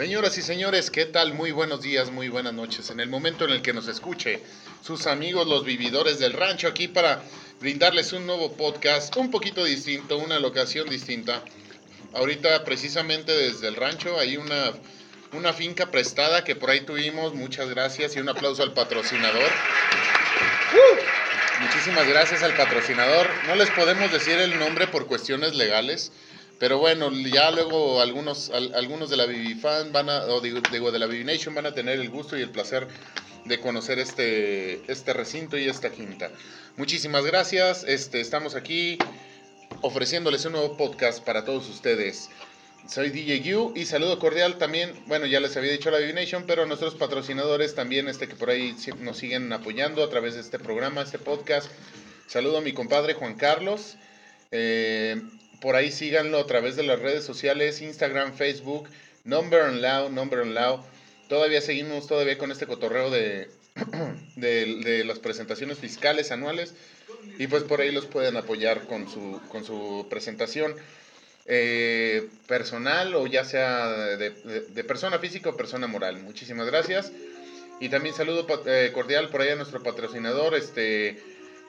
Señoras y señores, ¿qué tal? Muy buenos días, muy buenas noches. En el momento en el que nos escuche sus amigos los vividores del rancho aquí para brindarles un nuevo podcast un poquito distinto, una locación distinta. Ahorita precisamente desde el rancho hay una, una finca prestada que por ahí tuvimos. Muchas gracias y un aplauso al patrocinador. ¡Uh! Muchísimas gracias al patrocinador. No les podemos decir el nombre por cuestiones legales. Pero bueno, ya luego algunos, algunos de la Vivifan van a, o digo, de la Vivination van a tener el gusto y el placer de conocer este, este recinto y esta quinta. Muchísimas gracias. Este, estamos aquí ofreciéndoles un nuevo podcast para todos ustedes. Soy DJ U y saludo cordial también, bueno, ya les había dicho la Divination, pero a nuestros patrocinadores también, este que por ahí nos siguen apoyando a través de este programa, este podcast. Saludo a mi compadre Juan Carlos. Eh, por ahí síganlo a través de las redes sociales, Instagram, Facebook, Number and Loud, Number and Loud. Todavía seguimos todavía con este cotorreo de, de, las presentaciones fiscales anuales y pues por ahí los pueden apoyar con su, con su presentación eh, personal o ya sea de, persona física o persona moral. Muchísimas gracias. Y también saludo eh, cordial por ahí a nuestro patrocinador, este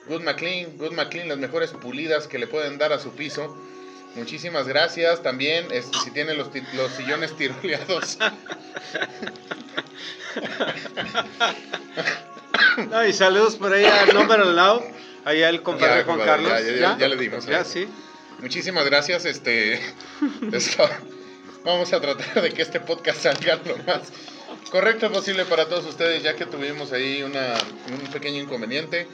Good McLean, Good McLean, las mejores pulidas que le pueden dar a su piso. Muchísimas gracias. También, este, si tienen los, los sillones tiroleados. no, y saludos por ahí al número al lado. Allá el compadre Juan Carlos. Ya, le dimos. Ya, sí. Muchísimas gracias. Este, vamos a tratar de que este podcast salga lo más correcto posible para todos ustedes, ya que tuvimos ahí una, un pequeño inconveniente.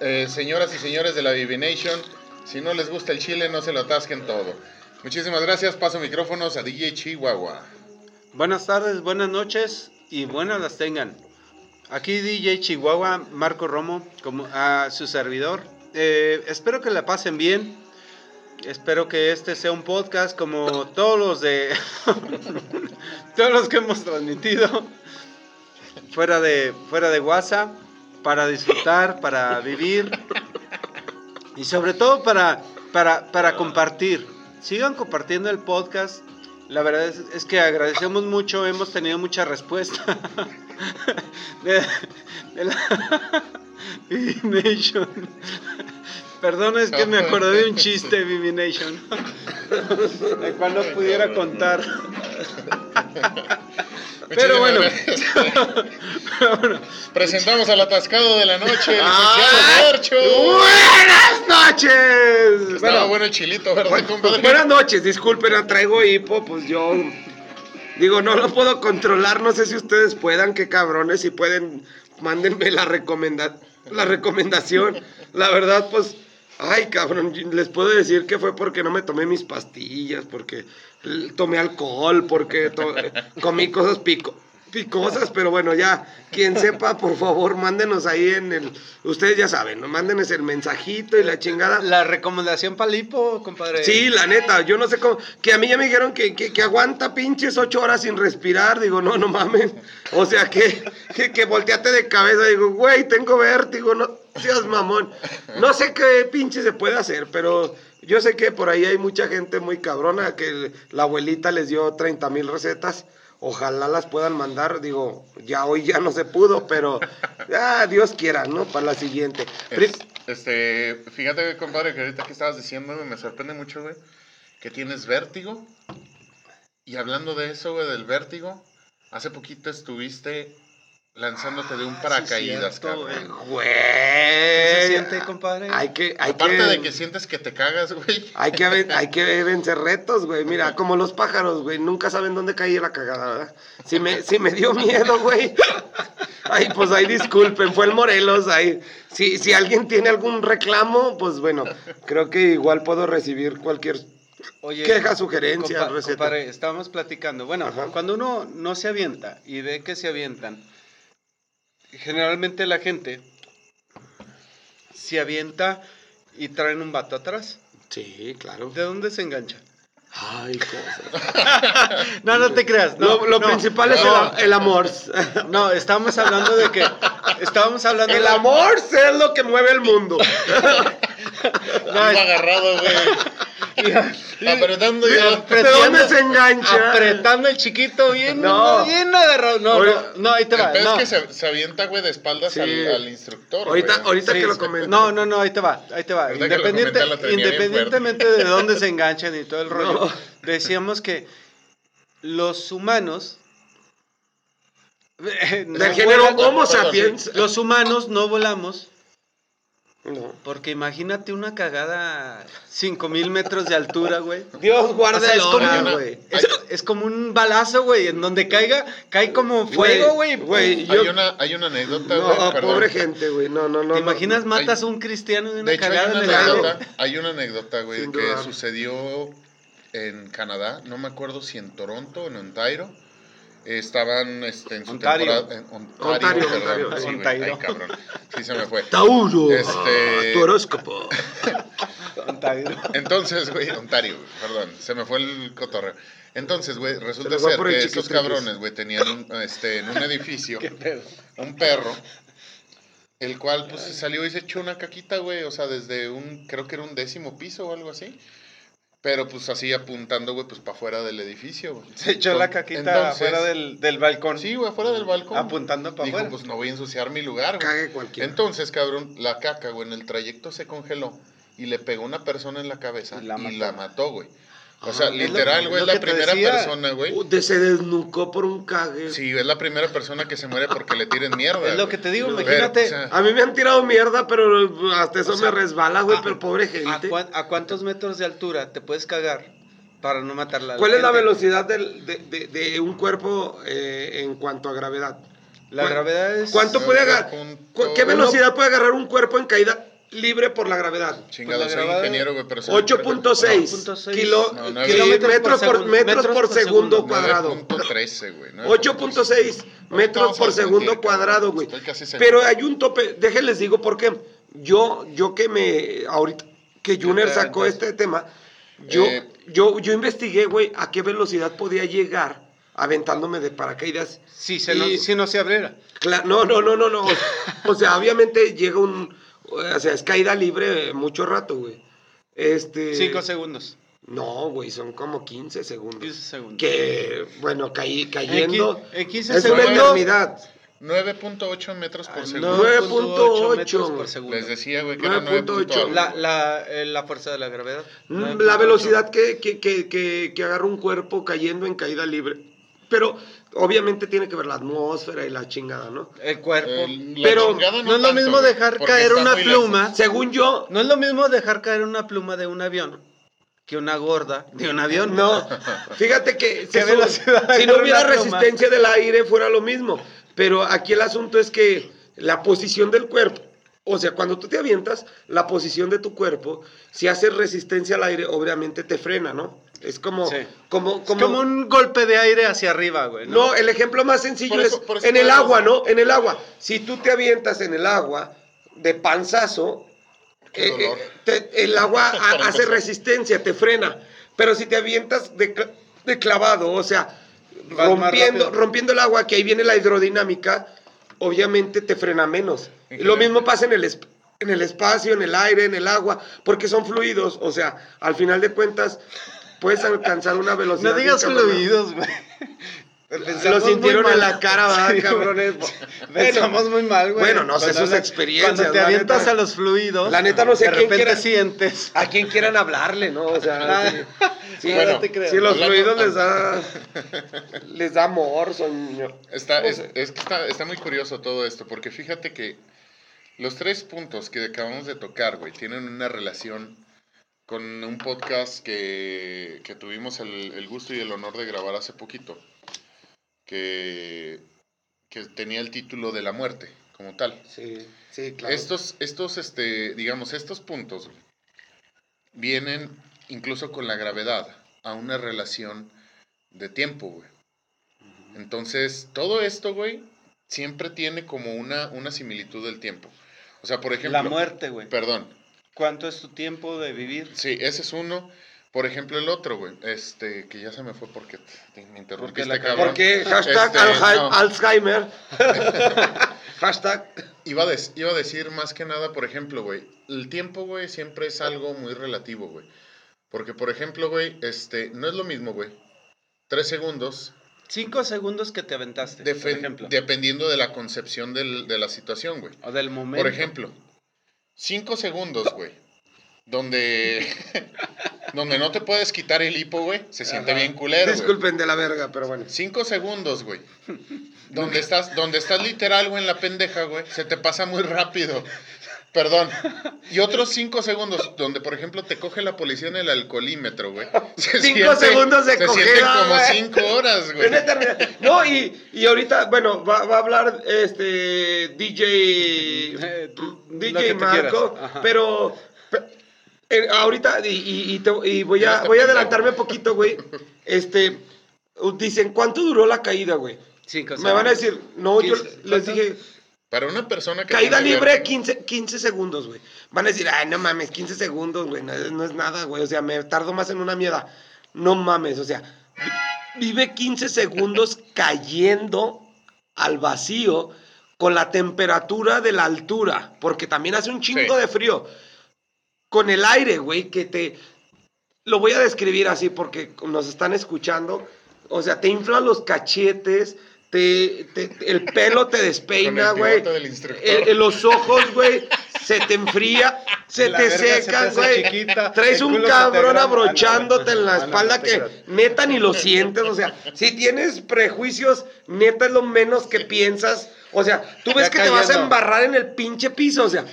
Eh, señoras y señores de la Nation si no les gusta el chile, no se lo atasquen todo. Muchísimas gracias. Paso micrófonos a DJ Chihuahua. Buenas tardes, buenas noches y buenas las tengan. Aquí DJ Chihuahua, Marco Romo, como a su servidor. Eh, espero que la pasen bien. Espero que este sea un podcast como todos los de todos los que hemos transmitido fuera de fuera de WhatsApp para disfrutar, para vivir y sobre todo para, para, para compartir. Sigan compartiendo el podcast. La verdad es, que agradecemos mucho, hemos tenido mucha respuesta de, la Nation. Perdón, es que me acordé de un chiste, Vivi Nation, de cual no pudiera contar. Pero bueno. Presentamos al atascado de la noche, el ah, Buenas noches. Estaba bueno el chilito, ¿verdad, compadre? Buenas noches, disculpen, traigo hipo, pues yo. Digo, no lo puedo controlar, no sé si ustedes puedan, qué cabrones, si pueden, mándenme la, recomenda la recomendación. La verdad, pues, ay, cabrón, les puedo decir que fue porque no me tomé mis pastillas, porque tomé alcohol, porque comí cosas pico picosas, pero bueno, ya, quien sepa, por favor, mándenos ahí en el, ustedes ya saben, ¿no? Mándenos el mensajito y la chingada. La recomendación para lipo, compadre. Sí, la neta, yo no sé cómo, que a mí ya me dijeron que, que, aguanta pinches ocho horas sin respirar, digo, no, no mames, o sea, que, que, que volteate de cabeza, digo, güey, tengo vértigo, no seas mamón, no sé qué pinche se puede hacer, pero yo sé que por ahí hay mucha gente muy cabrona, que la abuelita les dio 30 mil recetas. Ojalá las puedan mandar, digo, ya hoy ya no se pudo, pero ah, Dios quiera, ¿no? Para la siguiente. este, fíjate, compadre, que ahorita que estabas diciendo, me sorprende mucho, güey, que tienes vértigo. Y hablando de eso, güey, del vértigo, hace poquito estuviste lanzándote de un paracaídas, cabrón. Güey. ¿Qué se siente, compadre? Hay que, hay Aparte de que sientes que te cagas, güey. Hay que, hay que vencer retos, güey. Mira, como los pájaros, güey. Nunca saben dónde cae la cagada, ¿verdad? Si me, si me dio miedo, güey. Ay, pues ahí disculpen, fue el Morelos. Ahí. Si, si alguien tiene algún reclamo, pues bueno, creo que igual puedo recibir cualquier queja, sugerencia, receta. Compadre, estábamos platicando. Bueno, cuando uno no se avienta y ve que se avientan generalmente la gente se avienta y traen un vato atrás. Sí, claro. ¿De dónde se engancha? Ay, cosa. no, no te creas. lo, principal es el, amor. no, estábamos hablando de que. Estábamos hablando El amor es lo que mueve el mundo. no, agarrado, güey. Apretando ya. ¿De dónde se engancha? Apretando el chiquito bien, No. bien agarrado. No, Oye, no, no, ahí te El va. pez No. que se, se avienta, güey, de espaldas Sí. al, al instructor. Ahorita, güey. ahorita Sí, que lo. No, no, no, ahí te va, ahí te va. Independiente- independientemente de dónde se enganchan y todo el rollo, No. decíamos que los humanos... no Del género vuelan- Homo sapiens. Los humanos no volamos No. porque imagínate una cagada a 5000 metros de altura, güey. Dios guarda O sea, el es como hora, una- güey. Es, es como un balazo, güey, en donde caiga, cae como fuego, güey. Güey, Hay yo- una, hay una anécdota, No, güey, perdón. pobre gente, güey. No, no, no. ¿Te no. imaginas, matas hay- a un cristiano de una De hecho, hay cagada una en el aire? anécdota, hay una anécdota, güey, Sin que duda. sucedió en Canadá, no me acuerdo si en Toronto o en Ontario. Estaban este, en su Ontario. temporada. En Ontario, Ontario, perdón. Ontario. Sí, güey, Ontario. ay, cabrón. Sí, se me fue. Tauro. Este- Tu horóscopo. Ontario. Entonces, güey, Ontario, perdón, se me fue el cotorreo. Entonces, güey, resulta Se ser que estos cabrones, güey, tenían un, este, en un edificio ¿Qué pedo? un perro, el cual, pues, se salió y se echó una caquita, güey, o sea, desde un, creo que era un décimo piso o algo así. Pero, pues, así apuntando, güey, pues, para afuera del edificio, güey. Se echó la caquita Entonces- afuera del, del balcón. Sí, güey, afuera del balcón. Apuntando para afuera. pues, no voy a ensuciar mi lugar, güey. Cague cualquiera. Entonces, cabrón, la caca, güey, en el trayecto se congeló y le pegó a una persona en la cabeza Y la mató, güey. O sea, Ah, literal, güey, es la primera decía. persona, güey. Uh, de- se desnucó por un cague. Sí, es la primera persona que se muere porque le tiren mierda. Es lo que te digo, Pero, imagínate. o sea, A mí me han tirado mierda, pero hasta eso O sea, me resbala, güey. a- pero pobre ¿A, gente. a cuántos metros de altura te puedes cagar para no matarla? ¿Cuál es la velocidad del- de, de- de un cuerpo eh, en cuanto a gravedad? La ¿Cuál- gravedad es... ¿Cuánto puede agarrar? 9.1. ¿Qué velocidad puede agarrar un cuerpo en caída libre por la gravedad? Chingado, soy ingeniero, güey, pero soy 8.6 8.6. kilo- No, kilómetros por, por metros por Metros por segundo segundo. cuadrado. 9.13, güey. 8.6 metros por segundo cuadrado, güey. Pero hay un tope, déjenles digo por qué. Yo, yo que me, ahorita, que Junior sacó este tema, yo, Eh. yo, yo investigué, güey, a qué velocidad podía llegar aventándome de paracaídas. Si, se Y- no, si no se abriera. No, no, no, no, no. O sea, obviamente llega un, o sea, es caída libre mucho rato, güey. Este. 5 segundos. No, güey, son como 15 segundos. 15 segundos. Que, bueno, caí, cayendo. En qui- en 15 es una eternidad. 9.8 metros por Ah, segundo. 9.8 metros por segundo. Les decía, güey, que era 9.8. 9.8. La, la, eh, la fuerza de la gravedad. Mm, 9.8. La velocidad que, que, que, que, que agarra un cuerpo cayendo en caída libre. Pero obviamente tiene que ver la atmósfera y la chingada, ¿no? El cuerpo. El- Pero no es lo tanto, mismo dejar caer una lejos. pluma. Según yo, No es lo mismo dejar caer una pluma de un avión que una gorda de un avión. no. Fíjate que ¿Qué si, no hubiera resistencia del aire fuera lo mismo. Pero aquí el asunto es que la posición del cuerpo, o sea, cuando tú te avientas, la posición de tu cuerpo, si haces resistencia al aire, obviamente te frena, ¿no? Es como, Sí. como, Es como, un golpe de aire hacia arriba, güey. ¿no? No, el ejemplo más sencillo eso- es en el agua, ¿no? En el agua. Si tú te avientas en el agua de panzazo, Qué eh, eh, te- el agua hace resistencia, te frena. Pero si te avientas de, de clavado, o sea, Vas rompiendo, rompiendo el agua, que ahí viene la hidrodinámica, obviamente te frena menos. Lo mismo pasa en el, en el espacio, en el aire, en el agua, porque son fluidos. O sea, al final de cuentas, puedes alcanzar una velocidad. No digas fluidos, güey. Lo sintieron en la cara, ¿verdad, Sí, cabrones? Pensamos muy mal, güey. bueno, no sé sus experiencias, Cuando te avientas neta. a los fluidos. La neta no sé De quién repente sientes. A quien quieran hablarle, ¿no? O sea, sí, sí, Bueno, bueno, te creo. sí, los fluidos les da, les da amor, son... Está, no es que está, está muy curioso todo esto, porque fíjate que los tres puntos que acabamos de tocar, güey, tienen una relación con un podcast que, que tuvimos el, el gusto y el honor de grabar hace poquito, que, que tenía el título de la muerte, como tal. Sí, sí, claro. Estos, estos, este, digamos, estos puntos vienen incluso con la gravedad a una relación de tiempo, güey. Entonces, todo esto, güey, siempre tiene como una, una similitud del tiempo. O sea, por ejemplo... La muerte, güey. Perdón. ¿Cuánto es tu tiempo de vivir? Sí, ese es uno. Por ejemplo, el otro, güey, este, que ya se me fue porque te- me interrumpiste, la cabrón. Porque hashtag Este, Alzheimer- no. Alzheimer. hashtag. Iba a, dec- iba a decir más que nada, por ejemplo, güey, el tiempo, güey, siempre es algo muy relativo, güey. Porque, por ejemplo, güey, este, no es lo mismo, güey. Tres segundos, Cinco segundos que te aventaste, por ejemplo. dependiendo de la concepción del- de la situación, güey. o del momento. Por ejemplo, cinco segundos, güey, donde, donde no te puedes quitar el hipo, güey, se siente Ajá. bien culero, güey. Disculpen de la verga, pero bueno. Cinco segundos, güey. Donde estás, donde estás literal, güey, en la pendeja, güey, se te pasa muy rápido. Perdón. Y otros cinco segundos, donde, por ejemplo, te coge la policía en el alcoholímetro, güey. Se Cinco segundos de Se cogida, como güey. cinco horas, güey. No, y, y ahorita, bueno, va, va a hablar este DJ, Eh, DJ Marco, pero pe- eh, ahorita, y, y- y te- y voy a, voy a adelantarme poquito, güey. Este, dicen, ¿cuánto duró la caída, güey? Cinco Me van a decir, no, yo 15, les dije, Para una persona que. caída libre, vértigo- 15, 15 segundos, güey. Van a decir, ay, no mames, 15 segundos, güey, no, es- no es nada, güey. O sea, me tardo más en una mierda. No mames, o sea, vi- vive 15 segundos cayendo al vacío con la temperatura de la altura, porque también hace un chingo Sí. de frío. Con el aire, güey, que te... Lo voy a describir así porque nos están escuchando. O sea, te inflan los cachetes, te, te- el pelo te despeina, güey. los ojos, güey, se te enfría, se La te secan, güey. Traes un cabrón abrochándote en la espalda que neta ni lo sientes. O sea, si tienes prejuicios, neta es lo menos que piensas. O sea, tú ves Ya que te vas a cayendo. embarrar en el pinche piso. O sea,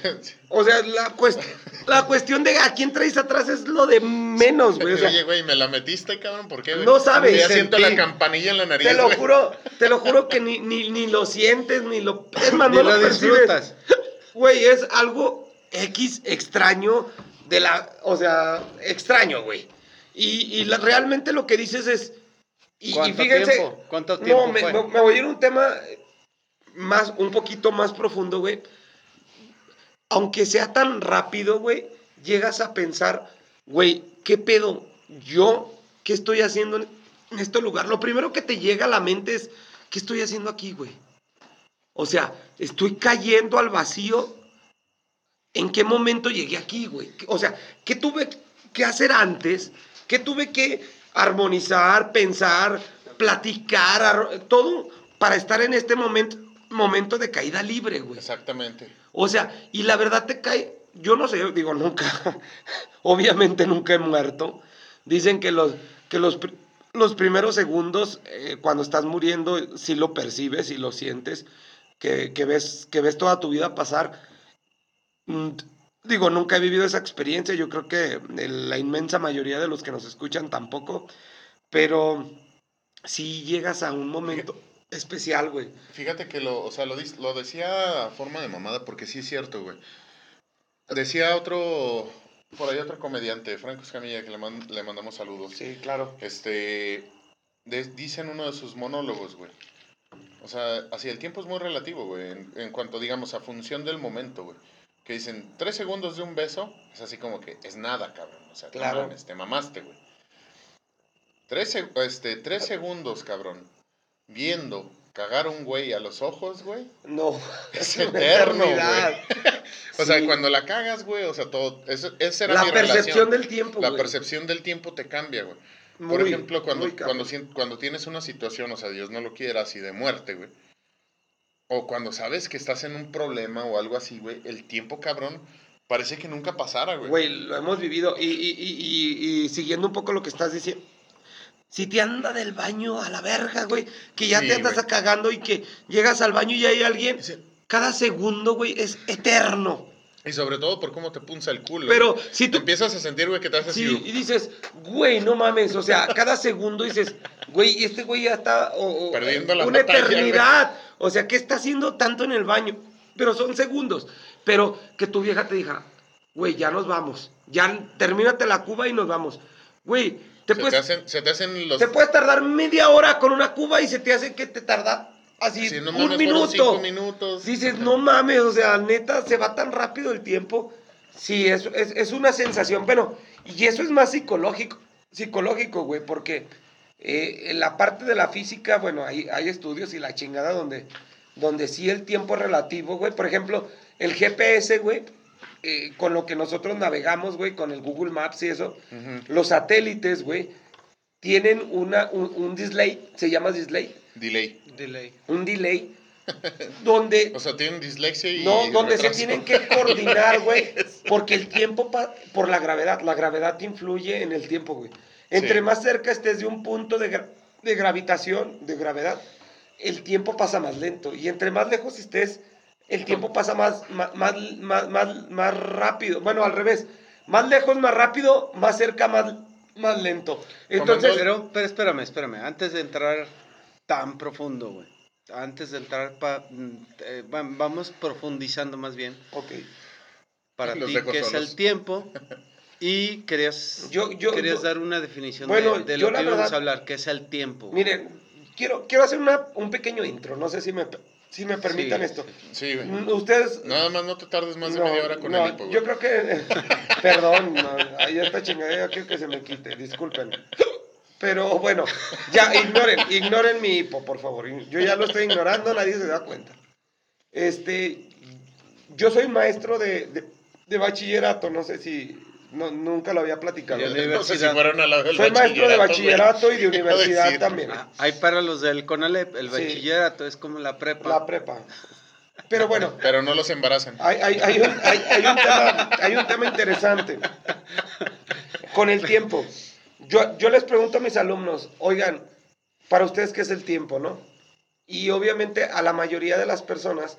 o sea la, cuest- la cuestión de a quién traes atrás es lo de menos, güey. O sea, Oye, güey, ¿me la metiste, cabrón? ¿Por qué? güey? No sabes, Ya siento la campanilla en la nariz, te lo güey. juro, te lo juro que ni, ni, ni lo sientes, ni lo. Es más, Ni no lo lo disfrutas. Güey, es algo X extraño de la. O sea, extraño, güey. Y, y la- realmente lo que dices es. Y, y ¿Cuánto fíjense. tiempo? ¿Cuánto tiempo No, me, fue? me- me voy a ir a un tema más, un poquito más profundo, güey. Aunque sea tan rápido, güey, llegas a pensar, güey, ¿qué pedo? Yo, ¿qué estoy haciendo en, este lugar? Lo primero que te llega a la mente es, ¿qué estoy haciendo aquí, güey? O sea, estoy cayendo al vacío. ¿En qué momento llegué aquí, güey? O sea, ¿qué tuve que hacer antes? ¿Qué tuve que armonizar, pensar, platicar, ar- todo para estar en este momento, momento de caída libre, güey? Exactamente. O sea, y la verdad te cae, yo no sé, digo, nunca, obviamente nunca he muerto. Dicen que los, que los, los primeros segundos, eh, cuando estás muriendo, sí lo percibes y lo sientes, que, que ves, que ves toda tu vida pasar. Mm, Digo, nunca he vivido esa experiencia, yo creo que el- la inmensa mayoría de los que nos escuchan tampoco, pero si llegas a un momento especial, güey. Fíjate que lo, o sea, lo, lo decía a forma de mamada porque sí es cierto, güey. Decía otro, por ahí otro comediante, Franco Escamilla, que le, man- le mandamos saludos. Sí, claro. Este, de- dice en uno de sus monólogos, güey. O sea, así el tiempo es muy relativo, güey, en, en cuanto, digamos, a función del momento, güey. Que dicen, tres segundos de un beso, es así como que es nada, cabrón. O sea, Claro. te mamaste, güey. Tres, este, tres segundos, cabrón, viendo cagar a un güey a los ojos, güey. No, Es eterno, eternidad. O sea, Sí. cuando la cagas, güey, o sea, todo, eso, esa era La mi percepción relación. del tiempo, La güey. percepción del tiempo te cambia, güey. Muy, Por ejemplo, cuando, cuando, cuando tienes una situación, o sea, Dios no lo quiera, así de muerte, güey. O cuando sabes que estás en un problema o algo así, güey, el tiempo, cabrón, parece que nunca pasara, güey. Güey, lo hemos vivido. Y- y- y- y siguiendo un poco lo que estás diciendo. Si te anda del baño a la verga, güey, que ya Sí, te andas güey. cagando y que llegas al baño y hay alguien, cada segundo, güey, es eterno. Y sobre todo por cómo te punza el culo. Pero si Te tú empiezas a sentir, güey, que te haces Sí, y dices, güey, no mames, o sea, cada segundo dices, güey, este güey ya está o- o- Perdiendo la una batalla, eternidad. O sea, ¿qué está haciendo tanto en el baño? Pero son segundos. Pero que tu vieja te diga, güey, ya nos vamos. Ya termínate la cuba y nos vamos. Güey, te se, te puedes, hacen, se te hacen los... te puedes tardar media hora con una cuba y se te hace que te tarda así no un minuto. minutos. Dices, no mames, o sea, neta, se va tan rápido el tiempo. Sí, es, es, es una sensación, bueno, y eso es más psicológico, psicológico, güey, porque eh, en la parte de la física, bueno, hay, hay estudios y la chingada donde, donde sí el tiempo es relativo, güey. Por ejemplo, el GPS, güey, eh, con lo que nosotros navegamos, güey, con el Google Maps y eso, los satélites, güey, tienen una, un, un display, se llama display, Delay. Delay. un delay, donde O sea, tienen dislexia y. No, donde se tienen que coordinar, güey. Porque el tiempo, pa- por la gravedad, la gravedad te influye en el tiempo, güey. Entre Sí. más cerca estés de un punto de, gra- de gravitación, de gravedad, el tiempo pasa más lento. Y entre más lejos estés, el tiempo pasa más, más, más, más, más rápido. Bueno, al revés. Más lejos, más rápido, más cerca, más, más lento. Entonces, Pero, pero espérame, espérame. Antes de entrar tan profundo, güey. Antes de entrar, pa- mm, eh, va- vamos profundizando más bien. ok. Para Los ti, ¿qué es el tiempo? Y querías, Yo- yo- querías yo- dar una definición Bueno, de, lo que íbamos verdad- a hablar, que es el tiempo. Miren, quiero, quiero hacer una, un pequeño intro. No sé si me, si me permitan Sí, esto. Sí, güey. Mm, Ustedes. Nada más no te tardes más de no, media hora con no, el hipo, güey. Yo creo que. perdón, no, ahí está chingadera, quiero que se me quite, disculpen. Pero bueno, ya, ignoren, ignoren mi hipo, por favor. Yo ya lo estoy ignorando, nadie se da cuenta. Este. Yo soy maestro de, de, de bachillerato, no sé si. No, nunca lo había platicado. Y el No sé si universidad. fueron a la del Soy maestro de bachillerato y de universidad decir. también. Ah, hay para los del CONALEP, el Sí. bachillerato es como la prepa. La prepa. Pero bueno, Pero no los embarazan. Hay, hay, hay, un, hay, hay un tema, hay un tema interesante con el tiempo. Yo, yo les pregunto a mis alumnos, oigan, para ustedes, ¿qué es el tiempo, no? Y obviamente a la mayoría de las personas,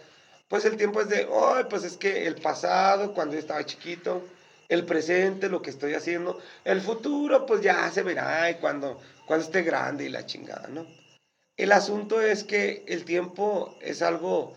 pues el tiempo es de, ay, pues es que el pasado, cuando yo estaba chiquito, el presente, lo que estoy haciendo, el futuro, pues ya se verá y cuando, cuando esté grande y la chingada, ¿no? El asunto es que el tiempo es algo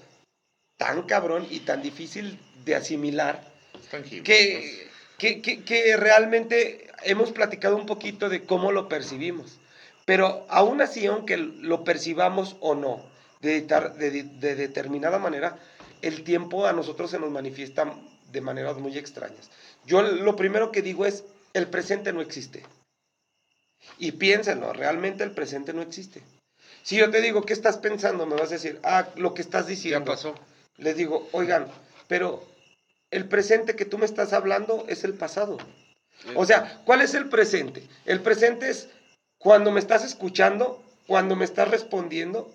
tan cabrón y tan difícil de asimilar tangible. que, que, que- que realmente hemos platicado un poquito de cómo lo percibimos. Pero aún así, aunque lo percibamos o no, de, de- de determinada manera, el tiempo a nosotros se nos manifiesta de maneras muy extrañas. Yo lo primero que digo es, el presente no existe. Y piénsenlo, realmente el presente no existe. Si yo te digo, ¿qué estás pensando? Me vas a decir, ah, lo que estás ya diciendo. pasó. Les digo, oigan, pero el presente que tú me estás hablando es el pasado. O sea, ¿cuál es el presente? El presente es cuando me estás escuchando, cuando me estás respondiendo,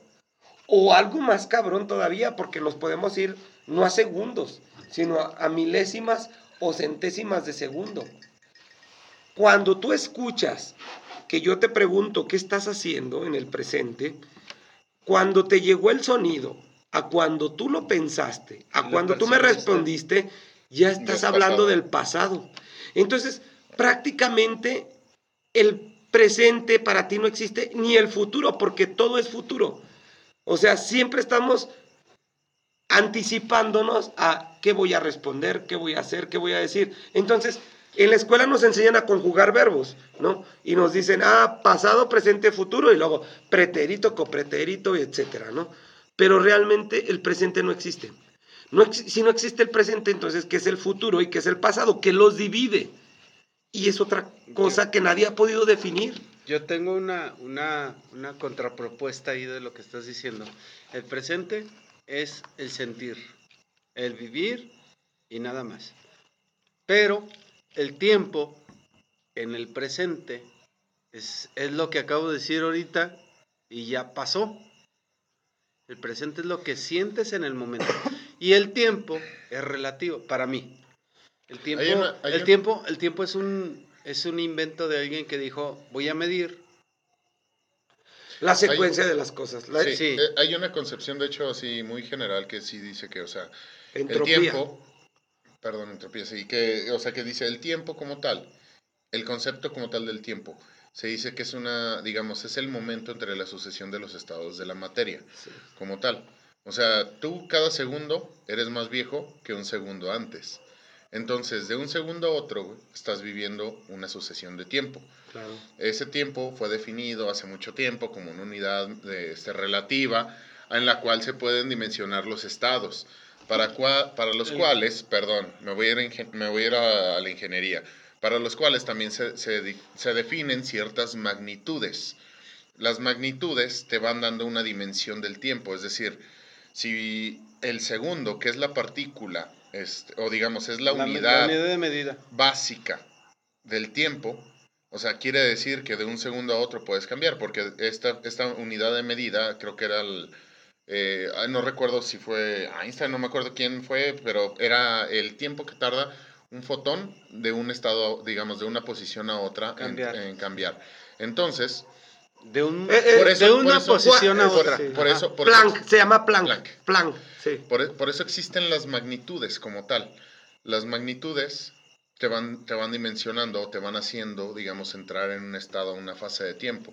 o algo más cabrón todavía, porque nos podemos ir no a segundos, sino a, a milésimas o centésimas de segundo. Cuando tú escuchas que yo te pregunto qué estás haciendo en el presente, cuando te llegó el sonido, a cuando tú lo pensaste, a Lo cuando tú me respondiste, ya estás es hablando pasado. del pasado. Entonces, prácticamente el presente para ti no existe, ni el futuro, porque todo es futuro. O sea, siempre estamos anticipándonos a qué voy a responder, qué voy a hacer, qué voy a decir. Entonces, en la escuela nos enseñan a conjugar verbos, ¿no? Y nos dicen, ah, pasado, presente, futuro, y luego pretérito, copretérito, etcétera, ¿no? Pero realmente el presente no existe. No ex- si no existe el presente, entonces, ¿qué es el futuro y qué es el pasado? ¿Qué los divide? Y es otra cosa que nadie ha podido definir. Yo tengo una, una, una contrapropuesta ahí de lo que estás diciendo. El presente es el sentir, el vivir y nada más. Pero el tiempo en el presente es, es lo que acabo de decir ahorita y ya pasó. El presente es lo que sientes en el momento. Y el tiempo es relativo para mí. El tiempo, Hay una- hay el un- tiempo, el tiempo es un, es un invento de alguien que dijo, voy a medir. La secuencia de las cosas. La Sí, Sí. eh, hay una concepción, de hecho, así muy general que sí dice que, o sea, entropía. el tiempo, perdón, entropía, sí, que, o sea, que dice el tiempo como tal, el concepto como tal del tiempo, se dice que es una, digamos, es el momento entre la sucesión de los estados de la materia, Sí. como tal. O sea, tú cada segundo eres más viejo que un segundo antes. Entonces, de un segundo a otro, estás viviendo una sucesión de tiempo. Claro. Ese tiempo fue definido hace mucho tiempo como una unidad de, este, relativa en la cual se pueden dimensionar los estados, para, cua- para los El- cuales, perdón, me voy a ir, ingen- me voy a, ir a, a la ingeniería, para los cuales también se, se se definen ciertas magnitudes. Las magnitudes te van dando una dimensión del tiempo, es decir, si el segundo, que es la partícula este, o digamos, es la, unidad la unidad de medida. básica del tiempo, o sea, quiere decir que de un segundo a otro puedes cambiar, porque esta, esta unidad de medida creo que era el... eh, ah, no recuerdo si fue Einstein, no me acuerdo quién fue, pero era el tiempo que tarda un fotón de un estado, digamos, de una posición a otra en- Cambiar. En, cambiar. Entonces, De, un, Eh, eh, por eso- de por una eso- posición a por- otra. por Ajá. eso- por Planck, eso- se llama Planck. Planck. Planck, sí. Por, por eso existen las magnitudes como tal. Las magnitudes te van, te van dimensionando, te van haciendo, digamos, entrar en un estado, una fase de tiempo.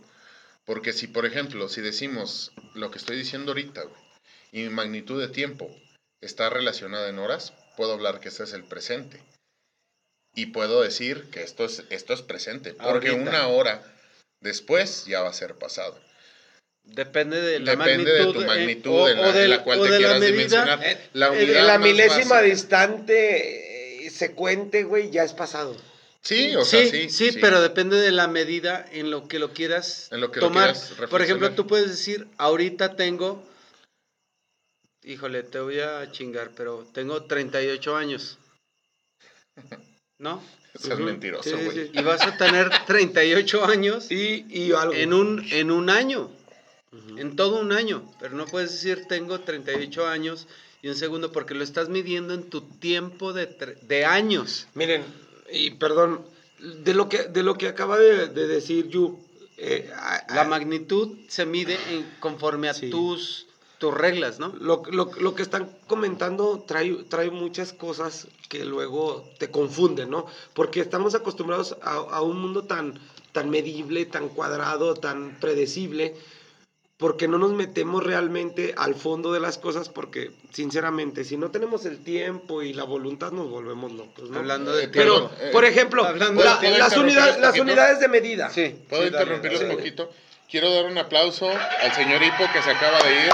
Porque si, por ejemplo, si decimos lo que estoy diciendo ahorita, güey, y mi magnitud de tiempo está relacionada en horas, puedo hablar que este es el presente. Y puedo decir que esto es, esto es presente. Porque Ahorita. una hora después ya va a ser pasado. Depende de la Depende de magnitud. tu eh, magnitud o- la, o de la la- cual o te de la quieras medida. dimensionar. Eh, la la más milésima distante eh, secuente, güey, ya es pasado. Sí, o sea, sí, sí, sí, pero depende de la medida en lo que lo quieras En lo que lo tomar. quieras Por ejemplo, tú puedes decir, ahorita tengo, híjole, te voy a chingar, pero tengo 38 años. ¿No? Seas Ujú. mentiroso, Sí, güey. sí. Y vas a tener 38 años Y, y algo. en un, en un año, en todo un año. Pero no puedes decir tengo 38 años y un segundo porque lo estás midiendo en tu tiempo de, de años. Miren, y perdón, de lo que, de lo que acaba de, de decir Yu, eh, La a- magnitud se mide en- conforme a Sí. tus, tus reglas, ¿no? lo, lo- lo que están comentando trae, trae muchas cosas que luego te confunden, ¿no? Porque estamos acostumbrados a, a un mundo tan, tan medible, tan cuadrado, tan predecible, porque no nos metemos realmente al fondo de las cosas, porque sinceramente, si no tenemos el tiempo y la voluntad, nos volvemos locos, ¿no? Hablando de Eh, Pero, Perdón, eh, por ejemplo, hablando la- de- ¿puedo las, unidades, un las unidades de medida. Sí. ¿Puedo sí, dale. un poquito? Quiero dar un aplauso al señor Hipo que se acaba de ir.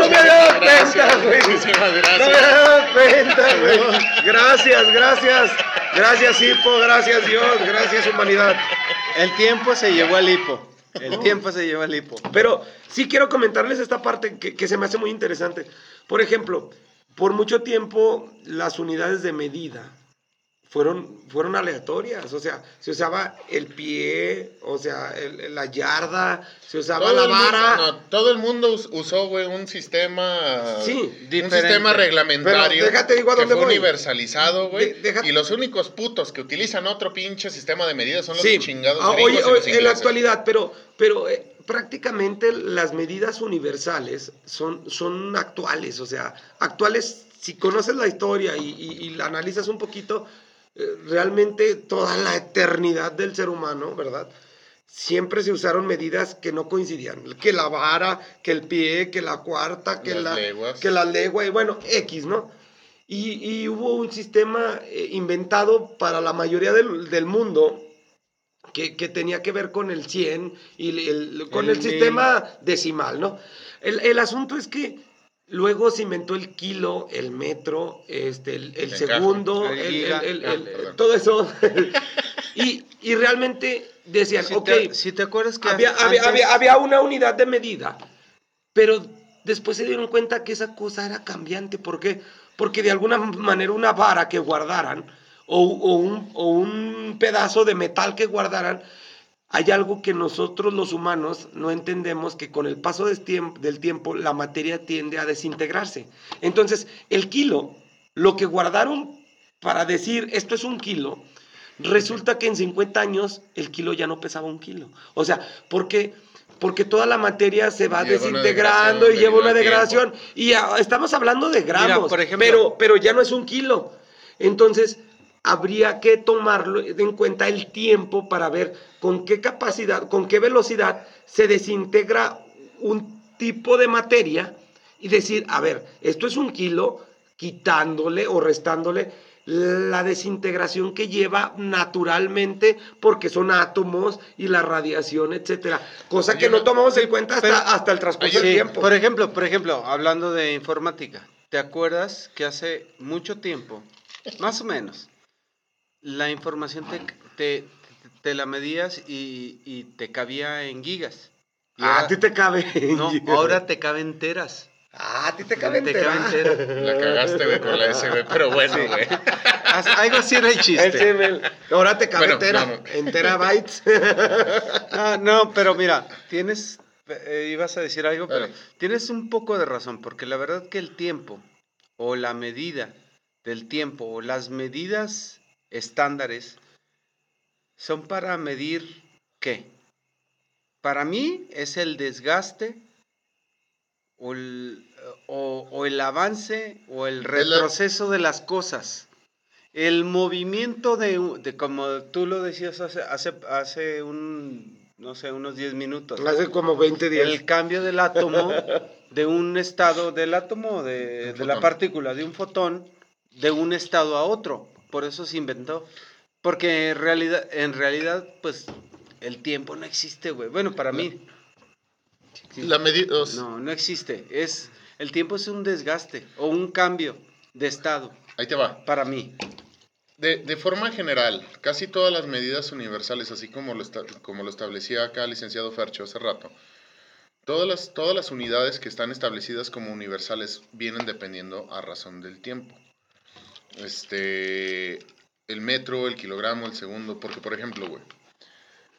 No me había dado cuenta, güey. muchísimas No me había dado cuenta, güey. Gracias, gracias. Gracias, Hipo. Gracias, Dios. Gracias, humanidad. El tiempo se llevó al hipo. El tiempo se llevó al hipo. Pero sí quiero comentarles esta parte que, que se me hace muy interesante. Por ejemplo, por mucho tiempo las unidades de medida fueron, fueron aleatorias. O sea, se usaba el pie, o sea, el- la yarda, se usaba Todo la el mundo- vara. no, todo el mundo us- usó, güey, un sistema. Sí, un diferente. sistema reglamentario. Pero déjate digo a que dónde fue voy. universalizado, güey. Y los únicos putos que utilizan otro pinche sistema de medidas son los Sí, chingados. Ah, oye, oye, en la actualidad, pero, pero eh, prácticamente las medidas universales son, son actuales, o sea, actuales, si conoces la historia y, y- y la analizas un poquito, realmente toda la eternidad del ser humano, ¿verdad? Siempre se usaron medidas que no coincidían, que la vara, que el pie, que la cuarta, que Las la leguas. que la legua, y bueno, X, ¿no? Y, y hubo un sistema eh, inventado para la mayoría del, del mundo que, que tenía que ver con el 100 y el, el- con el, El sistema decimal, ¿no? El, el asunto es que luego se inventó el kilo, el metro, este, el, el El segundo, el el- giga. el- el- Ah, todo eso. y, y realmente decían, Si, ok, te, si te acuerdas que había, antes- había, había, había una unidad de medida, pero después se dieron cuenta que esa cosa era cambiante. ¿Por qué? Porque de alguna manera una vara que guardaran o, o un, o un pedazo de metal que guardaran, hay algo que nosotros los humanos no entendemos, que con el paso del tiempo, del tiempo la materia tiende a desintegrarse. Entonces, el kilo, lo que guardaron para decir esto es un kilo, resulta que en 50 años el kilo ya no pesaba un kilo. O sea, porque porque toda la materia se va Lleva desintegrando y lleva una degradación. Y estamos hablando de gramos, por ejemplo- pero, pero ya no es un kilo. Entonces, habría que tomarlo en cuenta el tiempo para ver con qué capacidad, con qué velocidad se desintegra un tipo de materia y decir, a ver, esto es un kilo, quitándole o restándole la desintegración que lleva naturalmente porque son átomos y la radiación, etcétera. Cosa que no tomamos en cuenta hasta, pero- hasta el transcurso del tiempo. por ejemplo, por ejemplo, hablando de informática, ¿te acuerdas que hace mucho tiempo, más o menos, la información te, te, te la medías y, y te cabía en gigas? Y Ah, a ahora- ti te cabe. no, ahora te cabe enteras. Ah, a ti te cabe Te entera. cabe. La cagaste, güey, con la S, güey, pero bueno, güey. Algo así era el chiste. Ahora te cabe Bueno, entera. no, no. En terabytes. Ah, no, pero mira, tienes, eh, ibas a decir algo, pero tienes un poco de razón, porque la verdad que el tiempo o la medida del tiempo o las medidas estándares son para medir qué. Para mí es el desgaste o el, o- o el avance o el retroceso de las cosas. El movimiento de, como tú lo decías hace, hace, hace un, no sé, unos 10 minutos. Hace como 20 días. El cambio del átomo, de un estado del átomo, de, la partícula, de un fotón, de un estado a otro. Por eso se inventó. Porque en realidad, en realidad pues, el tiempo no existe, güey. Bueno, para mí. La medida, o sea, No, no existe. Es, el tiempo es un desgaste o un cambio de estado, ahí te va. para mí. De, de forma general, casi todas las medidas universales, así como lo, esta- como lo establecía acá el licenciado Fercho hace rato, todas las, todas las unidades que están establecidas como universales vienen dependiendo a razón del tiempo. Este, el metro, el kilogramo, el segundo, porque por ejemplo, güey,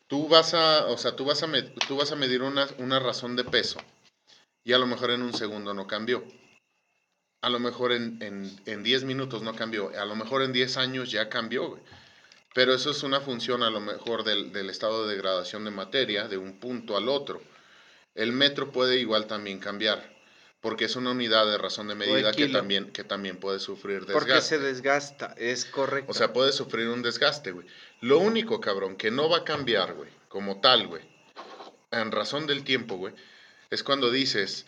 tú vas a, o sea, tú vas a, tú vas a medir una, una razón de peso y a lo mejor en un segundo no cambió. A lo mejor en, en, en 10 minutos no cambió. A lo mejor en 10 años ya cambió, güey. Pero eso es una función a lo mejor del, del estado de degradación de materia de un punto al otro. El metro puede igual también cambiar, porque es una unidad de razón de medida que también, que también puede sufrir Porque desgaste. se desgasta, es correcto. O sea, puede sufrir un desgaste, güey. Lo único, cabrón, que no va a cambiar, güey, como tal, güey, en razón del tiempo, güey, es cuando dices,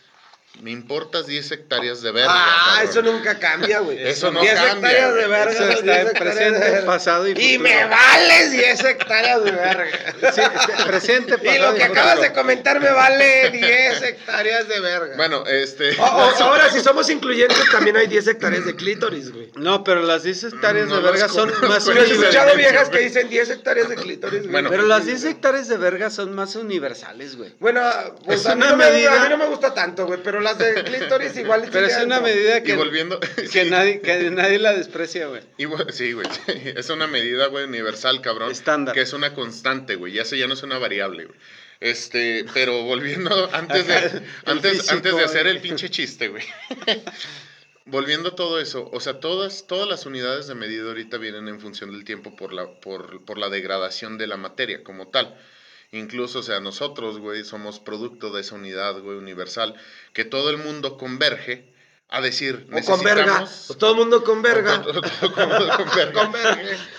me importas 10 hectáreas de verga. Ah, cabrón". eso nunca cambia, güey. Eso no 10 cambia, hectáreas de verga. Eso 10 está en presente, de pasado y Y futuro. me vales 10 hectáreas de verga. Sí, presente, Y pasado lo que futuro. acabas de comentar me vale 10 hectáreas de verga. Bueno, este... O- o- ahora, si somos incluyentes, también hay 10 hectáreas de clítoris, güey. No, pero las 10 hectáreas No de verga son más Pero Yo he universales. escuchado viejas que dicen 10 hectáreas de clítoris, güey. Bueno. Pero las 10 hectáreas de verga son más universales, güey. Bueno, pues Es a, mí una no me, medida- a mí no me gusta tanto, güey, pero las de clítoris igual Pero es una medida Y que, volviendo... que, sí. nadie, que nadie la desprecia, güey. Sí, güey. Es una medida, güey, universal, cabrón. Estándar. Que es una constante, güey. Ya eso ya no es una variable, güey. Este, pero volviendo antes de, antes, físico, antes de hacer el pinche chiste, güey. volviendo a todo eso, o sea, todas, todas las unidades de medida ahorita vienen en función del tiempo por la, por, por la degradación de la materia como tal. Incluso, o sea, nosotros, güey, somos producto de esa unidad, güey, universal, que todo el mundo converge a decir, O con verga. necesitamos... O todo el mundo con verga. Con- con- con verga.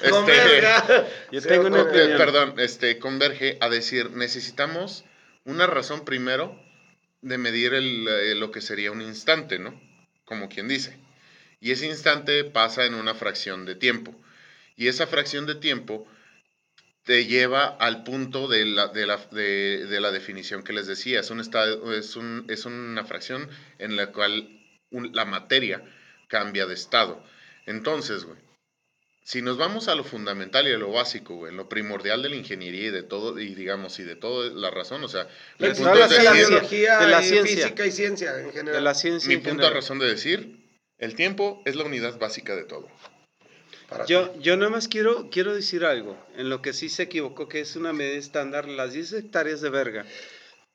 Con verga. Con Este-. Yo tengo una. Eh, opinión. perdón, este, converge a decir, necesitamos una razón primero de medir el, eh, lo que sería un instante, ¿no? Como quien dice. Y ese instante pasa en una fracción de tiempo. Y esa fracción de tiempo te lleva al punto de la, de la, de, de la definición que les decía. Es, un estado, es, un, es una fracción en la cual un- la materia cambia de estado. Entonces, güey, si nos vamos a lo fundamental y a lo básico, güey, lo primordial de la ingeniería y de todo, y digamos, y de toda la razón, o sea, mi De punto, es de la biología, de la y ciencia. física y ciencia en general. De la ciencia. mi en punto a razón de decir, el tiempo es la unidad básica de todo. Para Yo, yo nada más quiero, quiero decir algo, en lo que sí se equivocó, que es una medida estándar, las 10 hectáreas de verga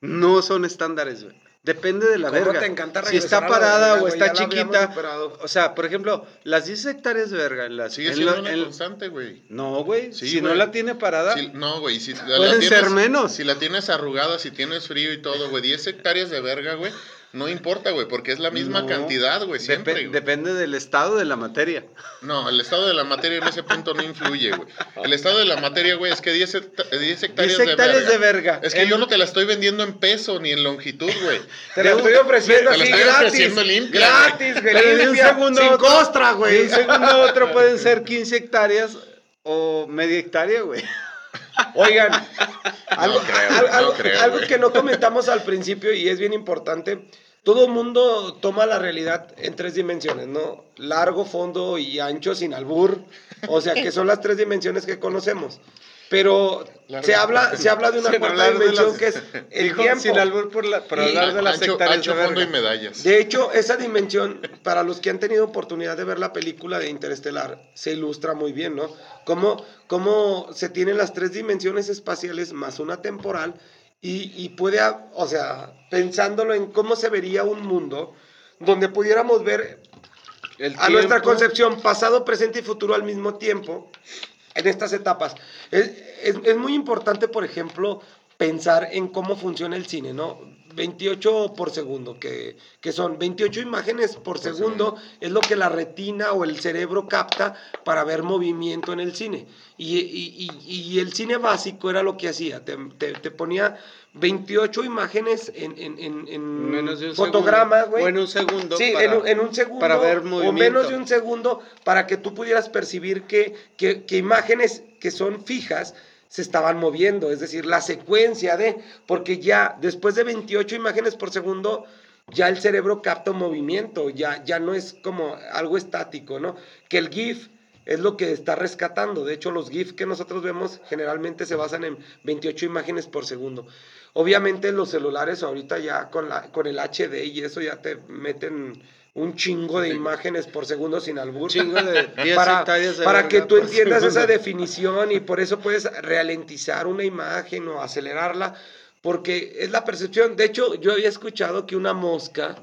no son estándares, güey. Depende de la ¿Cómo verga. te encanta si está parada verga, o está chiquita. O sea, por ejemplo, las 10 hectáreas de verga. en las- Sigue en siendo lo- una en- constante, güey. no, güey. Sí, si no la tiene parada, Si- no, güey, si Pueden la ser menos. Si la tienes arrugada, si tienes frío y todo, güey, 10 hectáreas de verga, güey, no importa, güey, porque es la misma No. cantidad, güey, siempre. depende del estado de la materia. No, el estado de la materia en ese punto no influye, güey. El estado de la materia, güey, es que 10, hecta- 10 hectáreas, 10 hectáreas de, de verga. Es que En- yo no te la estoy vendiendo en peso ni en longitud, güey. Te la estoy ofreciendo Te la así estoy gratis. ofreciendo limpia, Gratis, güey. De un segundo sin otro- costra, De güey. un segundo a otro pueden ser 15 hectáreas o media hectárea, güey. Oigan, algo, creo, no algo- creo, algo güey. que no comentamos al principio y es bien importante. Todo el mundo toma la realidad en tres dimensiones, ¿no? Largo, fondo y ancho sin albur. O sea, que son las tres dimensiones que conocemos. Pero Larga. se habla, se habla de una Sin cuarta dimensión las- que es el Dijo, tiempo. Sin albur por, la, por Y- hablar de las Ancho, hectáreas ancho de fondo y verga. medallas. De hecho, esa dimensión, para los que han tenido oportunidad de ver la película de Interestelar, se ilustra muy bien, ¿no? Cómo, cómo se tienen las tres dimensiones espaciales más una temporal y, y puede, o sea, pensándolo en cómo se vería un mundo donde pudiéramos ver El a nuestra concepción pasado, presente y futuro al mismo tiempo en estas etapas. Es, es- es muy importante, por ejemplo, pensar en cómo funciona el cine, ¿no? 28 por segundo, que, que son 28 imágenes por, segundo, es lo que la retina o el cerebro capta para ver movimiento en el cine. Y, y- y- y el cine básico era lo que hacía, te, te- te ponía 28 imágenes en, en, en- en Menos de un fotograma, segundo. güey. O en un segundo Sí, para- en, un, en un segundo. para ver O movimiento. menos de un segundo para que tú pudieras percibir que, que, que imágenes que son fijas se estaban moviendo, es decir, la secuencia de, porque ya después de 28 imágenes por segundo, ya el cerebro capta un movimiento, ya, ya no es como algo estático, ¿no? Que el GIF es lo que está rescatando, de hecho los GIF que nosotros vemos generalmente se basan en 28 imágenes por segundo. Obviamente los celulares ahorita ya con, la, con el HD y eso ya te meten un chingo de imágenes por segundo sin albur. Chingo de 10 para, de que tú entiendas segundo. esa definición y por eso puedes ralentizar una imagen o acelerarla, porque es la percepción. De hecho, yo había escuchado que una mosca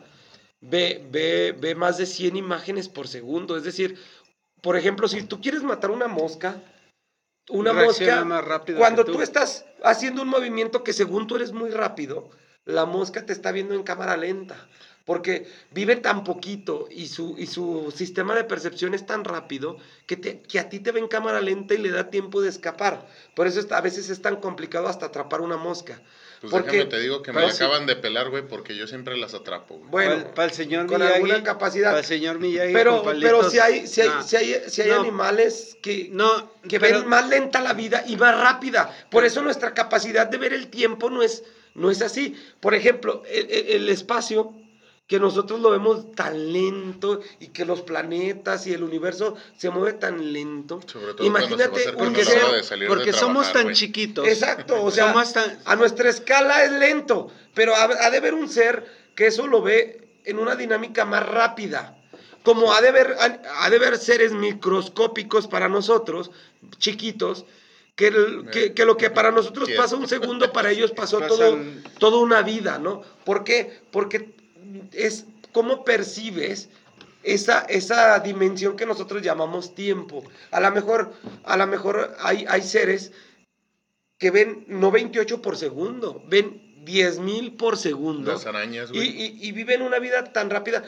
ve, ve, ve más de 100 imágenes por segundo. Es decir, por ejemplo, si tú quieres matar una mosca, una Reacciona mosca, más rápido cuando tú. estás haciendo un movimiento que según tú eres muy rápido, la mosca te está viendo en cámara lenta. Porque vive tan poquito y su, y su sistema de percepción es tan rápido que, te- que a ti te ve en cámara lenta y le da tiempo de escapar. Por eso está- a veces es tan complicado hasta atrapar una mosca. Pues porque- déjame te digo que me sí. acaban de pelar, güey, porque yo siempre las atrapo, güey. Bueno, para, el señor con Miyagi, alguna capacidad. Para el señor Miyagi. pero, pero si hay, si hay, no. si hay, si hay No. animales que, No, que pero- ven más lenta la vida y más rápida. Por eso nuestra capacidad de ver el tiempo no es, no es así. Por ejemplo, el, el- el espacio, que nosotros lo vemos tan lento y que los planetas y el universo se mueve tan lento. Sobre todo Imagínate se acercando ser- de de Porque somos trabajar, tan güey. chiquitos. Exacto, o sea, Somos tan- a nuestra escala es lento, pero ha, ha de haber un ser que eso lo ve en una dinámica más rápida. Como ha de haber, ha, ha de haber seres microscópicos para nosotros, chiquitos, que, el- que, que lo que para nosotros pasa un segundo, para ellos pasó todo, toda una vida, ¿no? ¿Por qué? Porque es cómo percibes esa, esa dimensión que nosotros llamamos tiempo. A lo mejor, a lo mejor hay, hay seres que ven no 28 por segundo, ven 10 mil por segundo. Las arañas, Y, güey. y- y viven una vida tan rápida.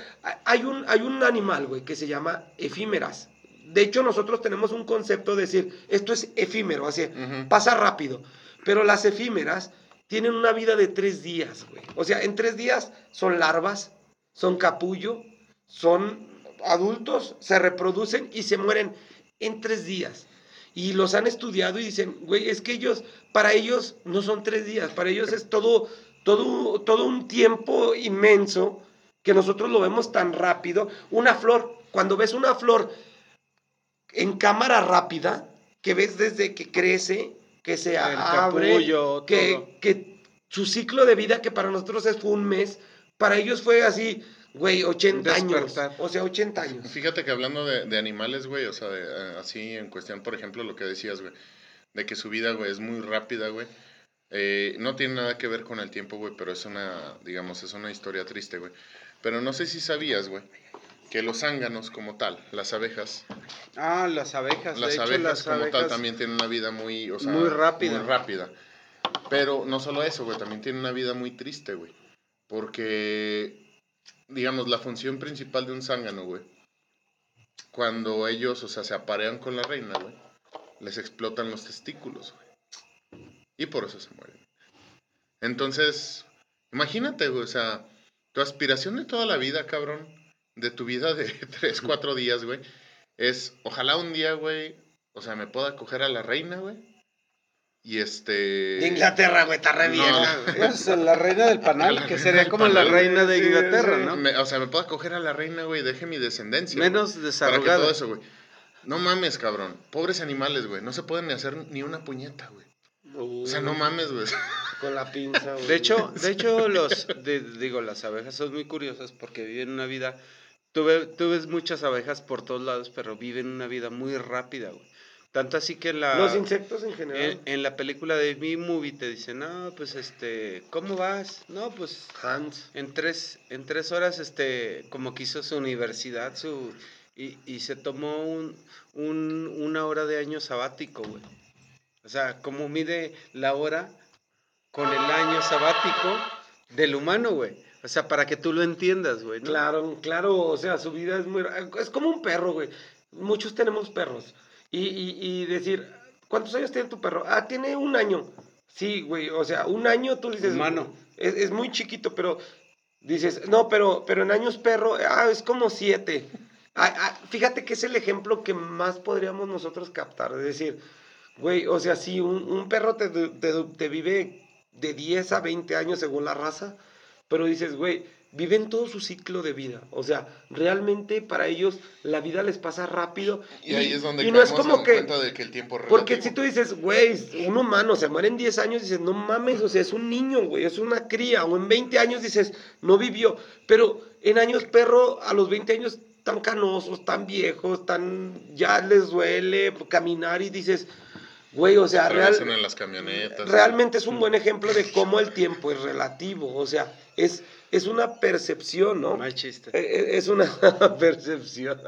Hay- un, hay un animal, güey, que se llama efímeras. De hecho, nosotros tenemos un concepto de decir, esto es efímero, así, pasa rápido. Pero las efímeras tienen una vida de tres días, güey. O sea, en tres días son larvas, son capullo, son adultos, se reproducen y se mueren en tres días. Y los han estudiado y dicen, güey, es que ellos, para ellos no son tres días, para ellos es todo, todo, todo un tiempo inmenso que nosotros lo vemos tan rápido. Una flor, cuando ves una flor en cámara rápida, que ves desde que crece, que se El abre, capullo, que, que su ciclo de vida, que para nosotros es fue un mes, para ellos fue así, güey, 80 años. O sea, 80 años. Fíjate que hablando de, de animales, güey, o sea, de, eh, así en cuestión, por ejemplo, lo que decías, güey, de que su vida, güey, es muy rápida, güey. Eh, no tiene nada que ver con el tiempo, güey, pero es una, digamos, es una historia triste, güey. Pero no sé si sabías, güey, que los zánganos como tal, las abejas, Ah, las abejas. las de hecho, abejas las como tal también tienen una vida muy, o sea, Muy rápida. Muy rápida. Pero no solo eso, güey, también tienen una vida muy triste, güey. Porque, digamos, la función principal de un zángano, güey, cuando ellos, o sea, se aparean con la reina, güey, les explotan los testículos, güey. Y por eso se mueren. Entonces, imagínate, güey, o sea, tu aspiración de toda la vida, cabrón, de tu vida de 3, 4 días, güey, es, ojalá un día, güey, o sea, me pueda coger a la reina, güey. Y este... De Inglaterra, güey, está re No. vieja, güey. Pues, la reina del panal, La que sería como la reina de Inglaterra, sí. ¿no? me- o sea, me pueda coger a la reina, güey, deje mi descendencia. Menos güey, Para que desarrugada. todo eso, güey. No mames, cabrón. Pobres animales, güey. No se pueden ni hacer ni una puñeta, güey. O sea, no mames, güey. Con la pinza, güey. De hecho, de hecho los, de- digo, las abejas son muy curiosas porque viven una vida, tú, ve- tú ves muchas abejas por todos lados, pero viven una vida muy rápida, güey. Tanto así que en la, Los insectos en general. en, en la película de Mi Movie te dicen, no, pues este, ¿cómo vas? No, pues Hans. en tres, en tres horas, este, como que hizo su universidad, su, y, y se tomó un, un, una hora de año sabático, güey. O sea, como mide la hora con el año sabático del humano, güey. O sea, para que tú lo entiendas, güey. ¿no? Claro, claro, o sea, su vida es muy... Es como un perro, güey. Muchos tenemos perros. Y, y, y decir, ¿cuántos años tiene tu perro? Ah, tiene un año. Sí, güey, o sea, un año tú dices... Humano. Es, es muy chiquito, pero dices, no, pero, pero en años perro, ah, es como siete. Ah, ah, fíjate que es el ejemplo que más podríamos nosotros captar. Es decir, güey, o sea, si un, un perro te, te, te vive de 10 a 20 años según la raza, pero dices, güey, viven todo su ciclo de vida. O sea, realmente para ellos la vida les pasa rápido. Y ahí es donde y no es como que... cuenta de que el tiempo es Porque relativo. si tú dices, güey, un humano se muere en 10 años, dices, no mames, o sea, es un niño, güey, es una cría. O en 20 años dices, no vivió. Pero en años perro, a los 20 años, tan canosos, tan viejos, tan. ya les duele caminar y dices, güey, o sea, real, en las camionetas. realmente es un buen ejemplo de cómo el tiempo es relativo. O sea, es, es una percepción, ¿no? No hay chiste. Eh, eh, Es una percepción.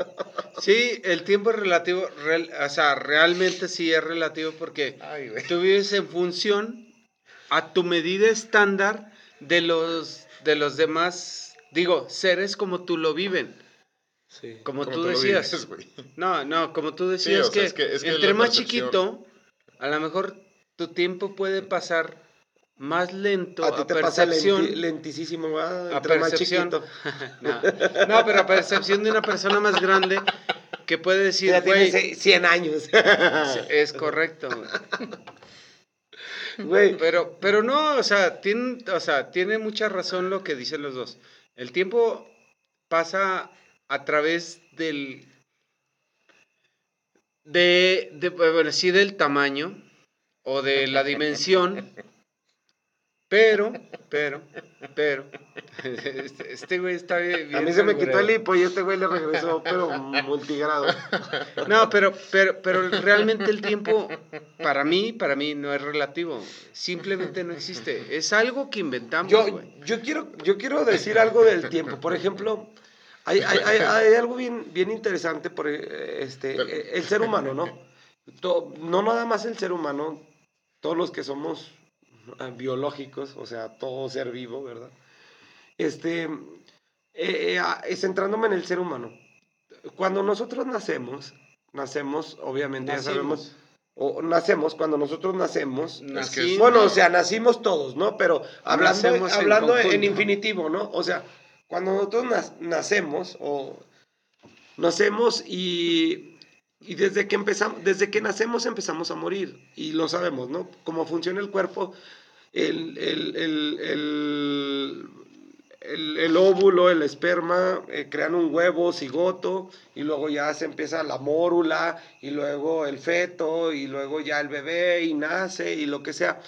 Sí, el tiempo es relativo, real- o sea, realmente sí es relativo porque Ay, güey. tú vives en función a tu medida estándar de los, de los demás, digo, seres como tú lo viven. Sí. Como, Como tú lo decías. vives. No, no, como tú decías sea, que, es que- es que entre más percepción- chiquito, a lo mejor tu tiempo puede pasar más lento A ti te pasa percepción. lenti- lentísimo, a más percepción. no, no, pero a percepción de una persona más grande que puede decir, Ya tiene güey, se- 100 años. es correcto. güey". Güey, Pero, pero no, o sea, tiene, o sea, tiene mucha razón lo que dicen los dos. El tiempo pasa a través del. De, de, bueno, sí, del tamaño o de la dimensión. Pero, pero, pero. Este, este güey está bien. a mí se me quitó el hipo y este güey le regresó, pero multigrado. No, pero, pero, pero realmente el tiempo, para mí, para mí no es relativo. Simplemente no existe. Es algo que inventamos, Yo, güey. yo, quiero, yo quiero decir algo del tiempo. Por ejemplo, hay, hay, hay- hay algo bien, bien interesante por eh, este, eh, el ser humano, ¿no? No nada más el ser humano, todos los que somos ah, biológicos, o sea, todo ser vivo, ¿verdad? Este, eh, eh, ah, eh, centrándome en el ser humano. Cuando nosotros nacemos, nacemos, obviamente, ya sabemos, o nacemos, cuando nosotros nacemos, Nací- bueno, o sea, nacimos todos, ¿no? Pero hablando, Nacemos en hablando en, conjunto. infinitivo, ¿no? O sea, cuando nosotros nacemos o nacemos y, y desde que empezamos, desde que nacemos empezamos a morir y lo sabemos, ¿no? Cómo funciona el cuerpo, el, el, el- el óvulo, el esperma, eh, crean un huevo, cigoto, y luego ya se empieza la mórula, y luego el feto, y luego ya el bebé, y nace, y lo que sea.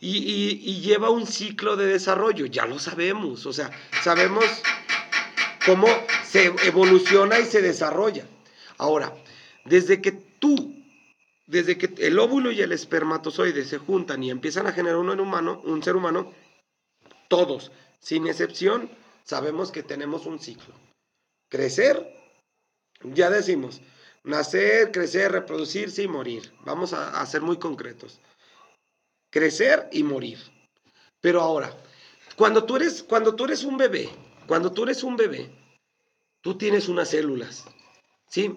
Y, y- lleva un ciclo de desarrollo, ya lo sabemos, o sea, sabemos cómo se evoluciona y se desarrolla. Ahora, desde que tú, desde que el óvulo y el espermatozoide se juntan y empiezan a generar un humano, un ser humano, todos, sin excepción, sabemos que tenemos un ciclo. Crecer, ya decimos, nacer, crecer, reproducirse y morir. Vamos a, a ser muy concretos. Crecer y morir. Pero ahora, cuando tú eres, cuando tú eres un bebé, cuando tú eres un bebé, tú tienes unas células, ¿sí?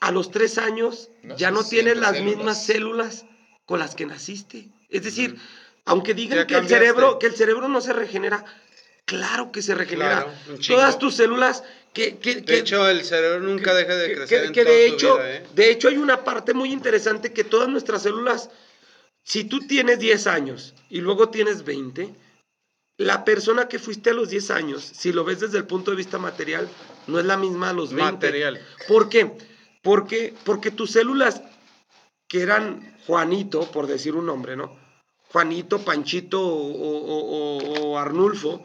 A los tres años ya no tienes las células. mismas células con las que naciste. Es decir, aunque digan Ya que el cerebro, que el cerebro no se regenera, claro que se regenera. Claro. Todas tus células que, que, De que- hecho, el cerebro nunca deja de crecer que- en que toda de tu hecho, vida, ¿eh? de hecho hay una parte muy interesante que todas nuestras células, si tú tienes 10 años y luego tienes 20, la persona que fuiste a los 10 años, si lo ves desde el punto de vista material, no es la misma a los 20. Material. ¿Por qué? Porque, porque tus células, que eran Juanito, por decir un nombre, ¿no? Juanito, Panchito o, o- o- o Arnulfo,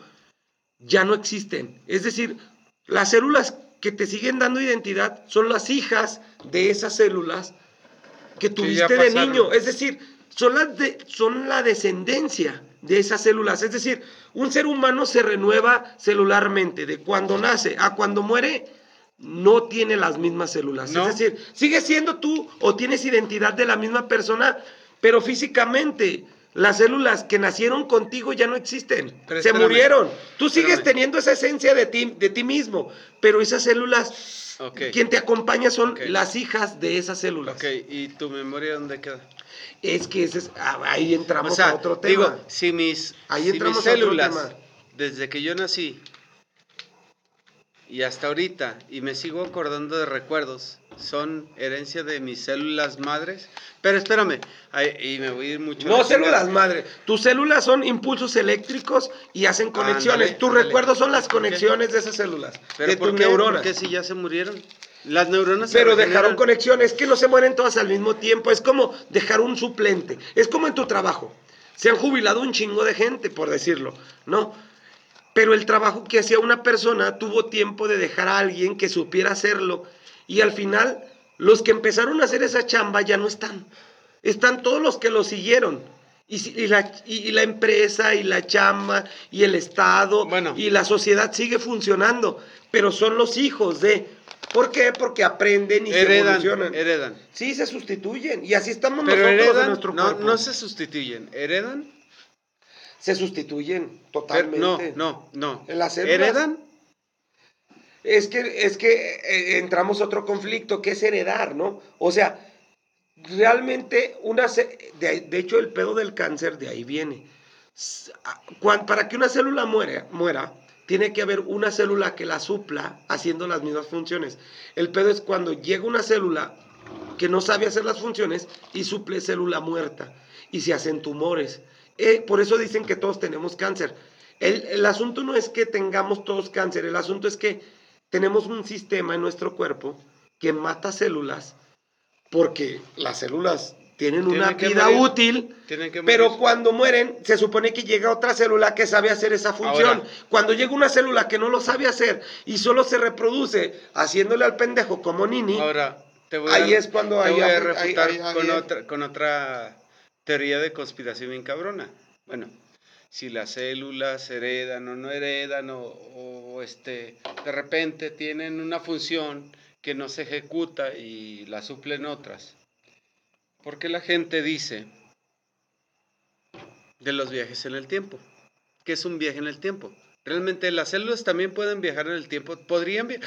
ya no existen. Es decir, las células que te siguen dando identidad son las hijas de esas células que tuviste de niño. Es decir, son, las de- son la descendencia de esas células. Es decir, un ser humano se renueva celularmente de cuando nace a cuando muere. No tiene las mismas células. No. Es decir, sigues siendo tú o tienes identidad de la misma persona, pero físicamente las células que nacieron contigo ya no existen. Pero se espérame, murieron. Tú sigues espérame. teniendo esa esencia de ti, de ti mismo, pero esas células, Ok. quien te acompaña son las hijas de esas células. Ok, ¿y tu memoria dónde queda? Es que ese es- ah, ahí entramos o sea, a otro tema. digo, si mis, Ahí si entramos mis a otro células, desde que yo nací y hasta ahorita, y me sigo acordando de recuerdos, son herencia de mis células madres. Pero espérame, ay, y me voy a ir mucho. No la células chingada. madre. Tus células son impulsos eléctricos y hacen conexiones. Ándale, Tus ándale. recuerdos son las conexiones de esas células, ¿Pero de tus qué? neuronas. ¿Por qué si ya se murieron? Las neuronas se Pero dejaron conexiones, que no se mueren todas al mismo tiempo. Es como dejar un suplente. Es como en tu trabajo. Se han jubilado un chingo de gente, por decirlo, ¿no? Pero el trabajo que hacía una persona tuvo tiempo de dejar a alguien que supiera hacerlo. Y al final, los que empezaron a hacer esa chamba ya no están. Están todos los que lo siguieron. Y, la, y- la empresa, y la chamba, y el Estado, Bueno. y la sociedad sigue funcionando. Pero son los hijos de... ¿Por qué? Porque aprenden y se evolucionan. heredan. Sí, se sustituyen. Y así estamos Pero nosotros en nuestro no, cuerpo. no se sustituyen, heredan. Se sustituyen Pero- totalmente. no, no, no. En las células. ¿Heredan? Es que, es que eh, entramos a otro conflicto, que es heredar, ¿no? O sea, realmente una... De, de hecho, el pedo del cáncer de ahí viene. Para que una célula muera, muera, tiene que haber una célula que la supla haciendo las mismas funciones. El pedo es cuando llega una célula que no sabe hacer las funciones y suple célula muerta y se hacen tumores. Eh, por eso dicen que todos tenemos cáncer. El, el asunto no es que tengamos todos cáncer, el asunto es que tenemos un sistema en nuestro cuerpo que mata células porque las células tienen Tienen una vida morir. útil, pero cuando mueren se supone que llega otra célula que sabe hacer esa función. Ahora. cuando llega una célula que no lo sabe hacer y solo se reproduce haciéndole al pendejo como Nini, Ahora, te voy Ahí a, es cuando te ahí- voy a refutar con, otra, con otra teoría de conspiración bien cabrona. Bueno, si las células heredan o no heredan o, o, este, de repente tienen una función que no se ejecuta y la suplen otras. ¿Por qué la gente dice de los viajes en el tiempo? ¿Qué es un viaje en el tiempo? Realmente las células también pueden viajar en el tiempo. Podrían, vi-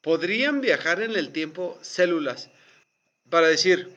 podrían viajar en el tiempo células para decir,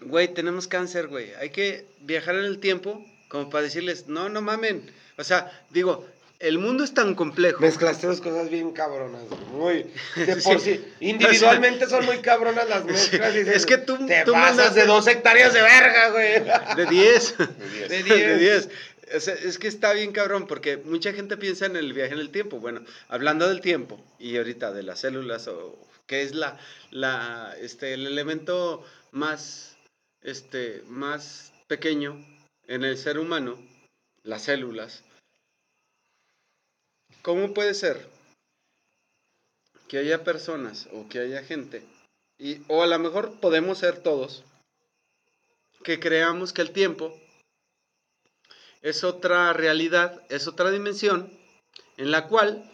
güey, tenemos cáncer, güey. Hay que viajar en el tiempo como para decirles, no, no mamen. O sea, digo, el mundo es tan complejo. Mezclaste dos cosas bien cabronas, muy de por Sí. sí. Individualmente son muy cabronas las mezclas. y Es que tú- te tú mandas- de dos hectáreas de verga, güey. De 10. De De De 10. 10. O sea, es que está bien cabrón porque mucha gente piensa en el viaje en el tiempo. Bueno, hablando del tiempo y ahorita de las células, o, que es la, la, este, el elemento más, este, más pequeño en el ser humano, las células. ¿Cómo puede ser que haya personas o que haya gente, y, o a lo mejor podemos ser todos, que creamos que el tiempo es otra realidad, es otra dimensión en la cual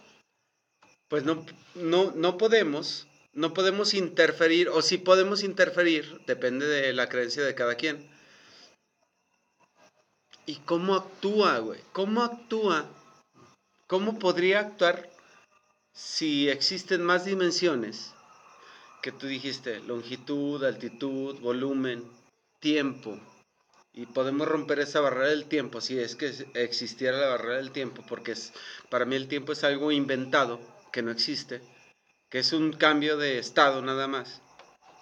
pues no, no, no podemos, no podemos interferir, o si podemos interferir, depende de la creencia de cada quien. ¿Y cómo actúa, güey? ¿Cómo actúa? ¿Cómo podría actuar si existen más dimensiones? Que tú dijiste, longitud, altitud, volumen, tiempo, y podemos romper esa barrera del tiempo si es que existiera la barrera del tiempo, porque para mí el tiempo es algo inventado, que no existe, que es un cambio de estado nada más.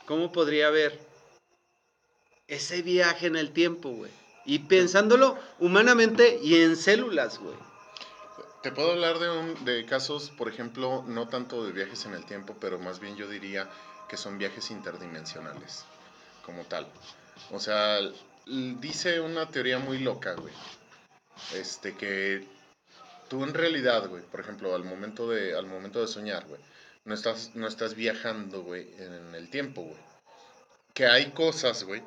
¿Cómo podría haber ese viaje en el tiempo, güey? Y pensándolo humanamente y en células, güey. Te puedo hablar de, un, de casos, por ejemplo, no tanto de viajes en el tiempo, pero más bien yo diría que son viajes interdimensionales, como tal. O sea, dice una teoría muy loca, güey. Este, que tú en realidad, güey, por ejemplo, al momento de, al momento de soñar, güey, no estás, no estás viajando, güey, en el tiempo, güey. Que hay cosas, güey,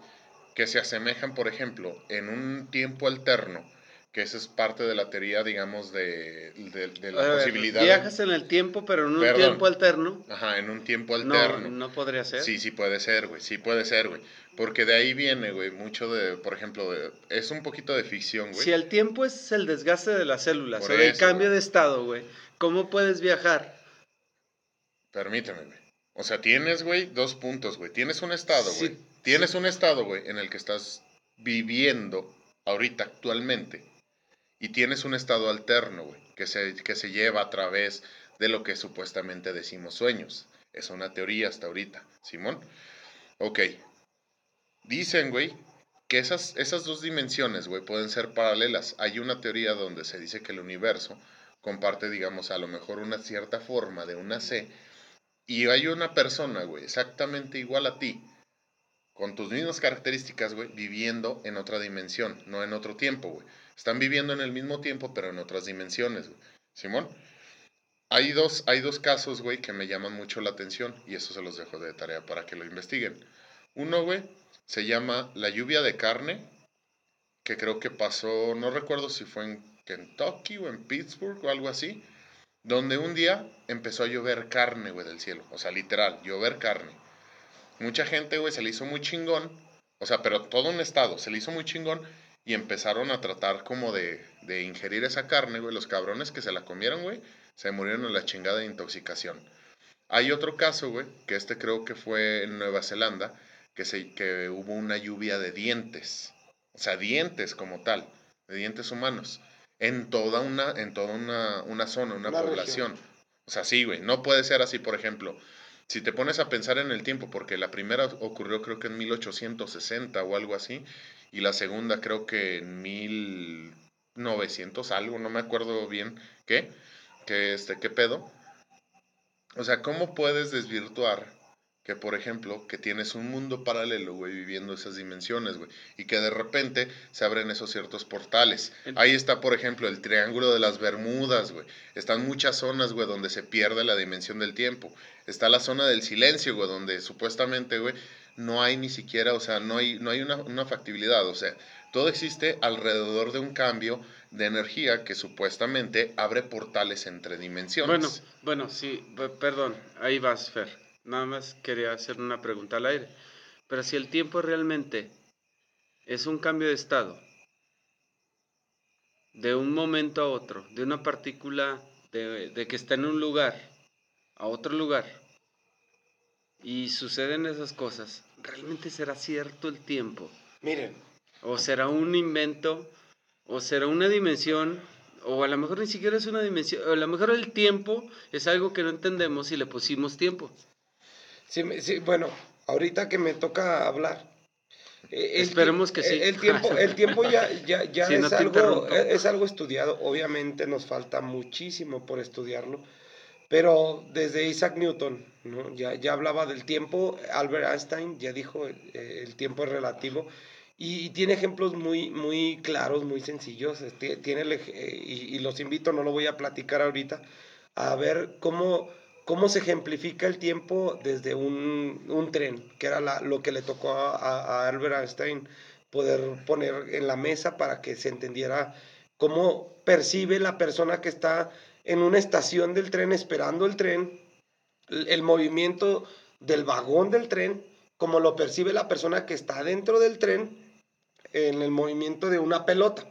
que se asemejan, por ejemplo, en un tiempo alterno, que esa es parte de la teoría, digamos, de, de, de la ver, posibilidad. Viajas en el tiempo, pero en un Perdón. tiempo alterno. Ajá, en un tiempo No, alterno. no podría ser. Sí, sí puede ser, güey, sí puede ser, güey. Porque de ahí viene, güey, mucho de, por ejemplo, de, es un poquito de ficción, güey. Si el tiempo es el desgaste de las células Por o el eso, cambio güey. de estado, güey, ¿cómo puedes viajar? Permíteme, güey. O sea, tienes, güey, dos puntos, güey. Tienes un estado, güey. Tienes un estado, güey, en el que estás viviendo ahorita, actualmente. Y tienes un estado alterno, güey, que se, que se lleva a través de lo que supuestamente decimos sueños. Es una teoría hasta ahorita, Simón. Ok. Dicen, güey, que esas, esas dos dimensiones, güey, pueden ser paralelas. Hay una teoría donde se dice que el universo comparte, digamos, a lo mejor una cierta forma de una C. Y hay una persona, güey, exactamente igual a ti, con tus mismas características, güey, viviendo en otra dimensión, no en otro tiempo, güey. Están viviendo en el mismo tiempo, pero en otras dimensiones, güey. Simón, hay dos, hay dos casos, güey, que me llaman mucho la atención y eso se los dejo de tarea para que lo investiguen. Uno, güey, se llama La lluvia de carne, que creo que pasó, no recuerdo si fue en Kentucky o en Pittsburgh o algo así, donde un día empezó a llover carne, güey, del cielo. O sea, literal, llover carne. Mucha gente, güey, se le hizo muy chingón. O sea, pero todo un estado se le hizo muy chingón y empezaron a tratar como de, de ingerir esa carne, güey. Los cabrones que se la comieron, güey, se murieron en la chingada de intoxicación. Hay otro caso, güey, que este creo que fue en Nueva Zelanda, que, se, que hubo una lluvia de dientes. O sea, dientes como tal, de dientes humanos. En toda una, en toda una, una zona, una, Una población. O sea, sí, güey. No puede ser así, por ejemplo. Si te pones a pensar en el tiempo, porque la primera ocurrió creo que en 1860 o algo así, y la segunda creo que en 1900 algo, no me acuerdo bien qué, que este, qué pedo. O sea, ¿cómo puedes desvirtuar que, por ejemplo, que tienes un mundo paralelo, güey, viviendo esas dimensiones, güey, y que de repente se abren esos ciertos portales? Ahí está, por ejemplo, el Triángulo de las Bermudas, güey. Están muchas zonas, güey, donde se pierde la dimensión del tiempo. Está la zona del silencio, güey, donde supuestamente, güey, no hay ni siquiera, o sea, no hay, no hay una, una factibilidad, o sea, todo existe alrededor de un cambio de energía que supuestamente abre portales entre dimensiones. Bueno, bueno, sí, pe- perdón, ahí vas, Fer. Nada más quería hacer una pregunta al aire. Pero si el tiempo realmente es un cambio de estado, de un momento a otro, de una partícula de, de que está en un lugar a otro lugar, y suceden esas cosas, ¿realmente será cierto el tiempo? Miren, ¿O será un invento? ¿O será una dimensión? O a lo mejor ni siquiera es una dimensión. O a lo mejor el tiempo es algo que no entendemos y le pusimos tiempo. Sí, sí, bueno, ahorita que me toca hablar. eh, el Esperemos que sí. El, tiempo, el tiempo ya, ya, ya es, algo, interrumpo. es algo estudiado. Obviamente nos falta muchísimo por estudiarlo. Pero desde Isaac Newton, ¿no? ya, ya hablaba del tiempo, Albert Einstein ya dijo el, el tiempo es relativo y, y tiene ejemplos muy, muy claros, muy sencillos. Este, tiene eh, y, y los invito, no lo voy a platicar ahorita, a ver cómo, cómo se ejemplifica el tiempo desde un, un tren, que era la- lo que le tocó a, Albert Einstein poder poner en la mesa para que se entendiera cómo percibe la persona que está en una estación del tren esperando el tren, el, el movimiento del vagón del tren, como lo percibe la persona que está dentro del tren en el movimiento de una pelota.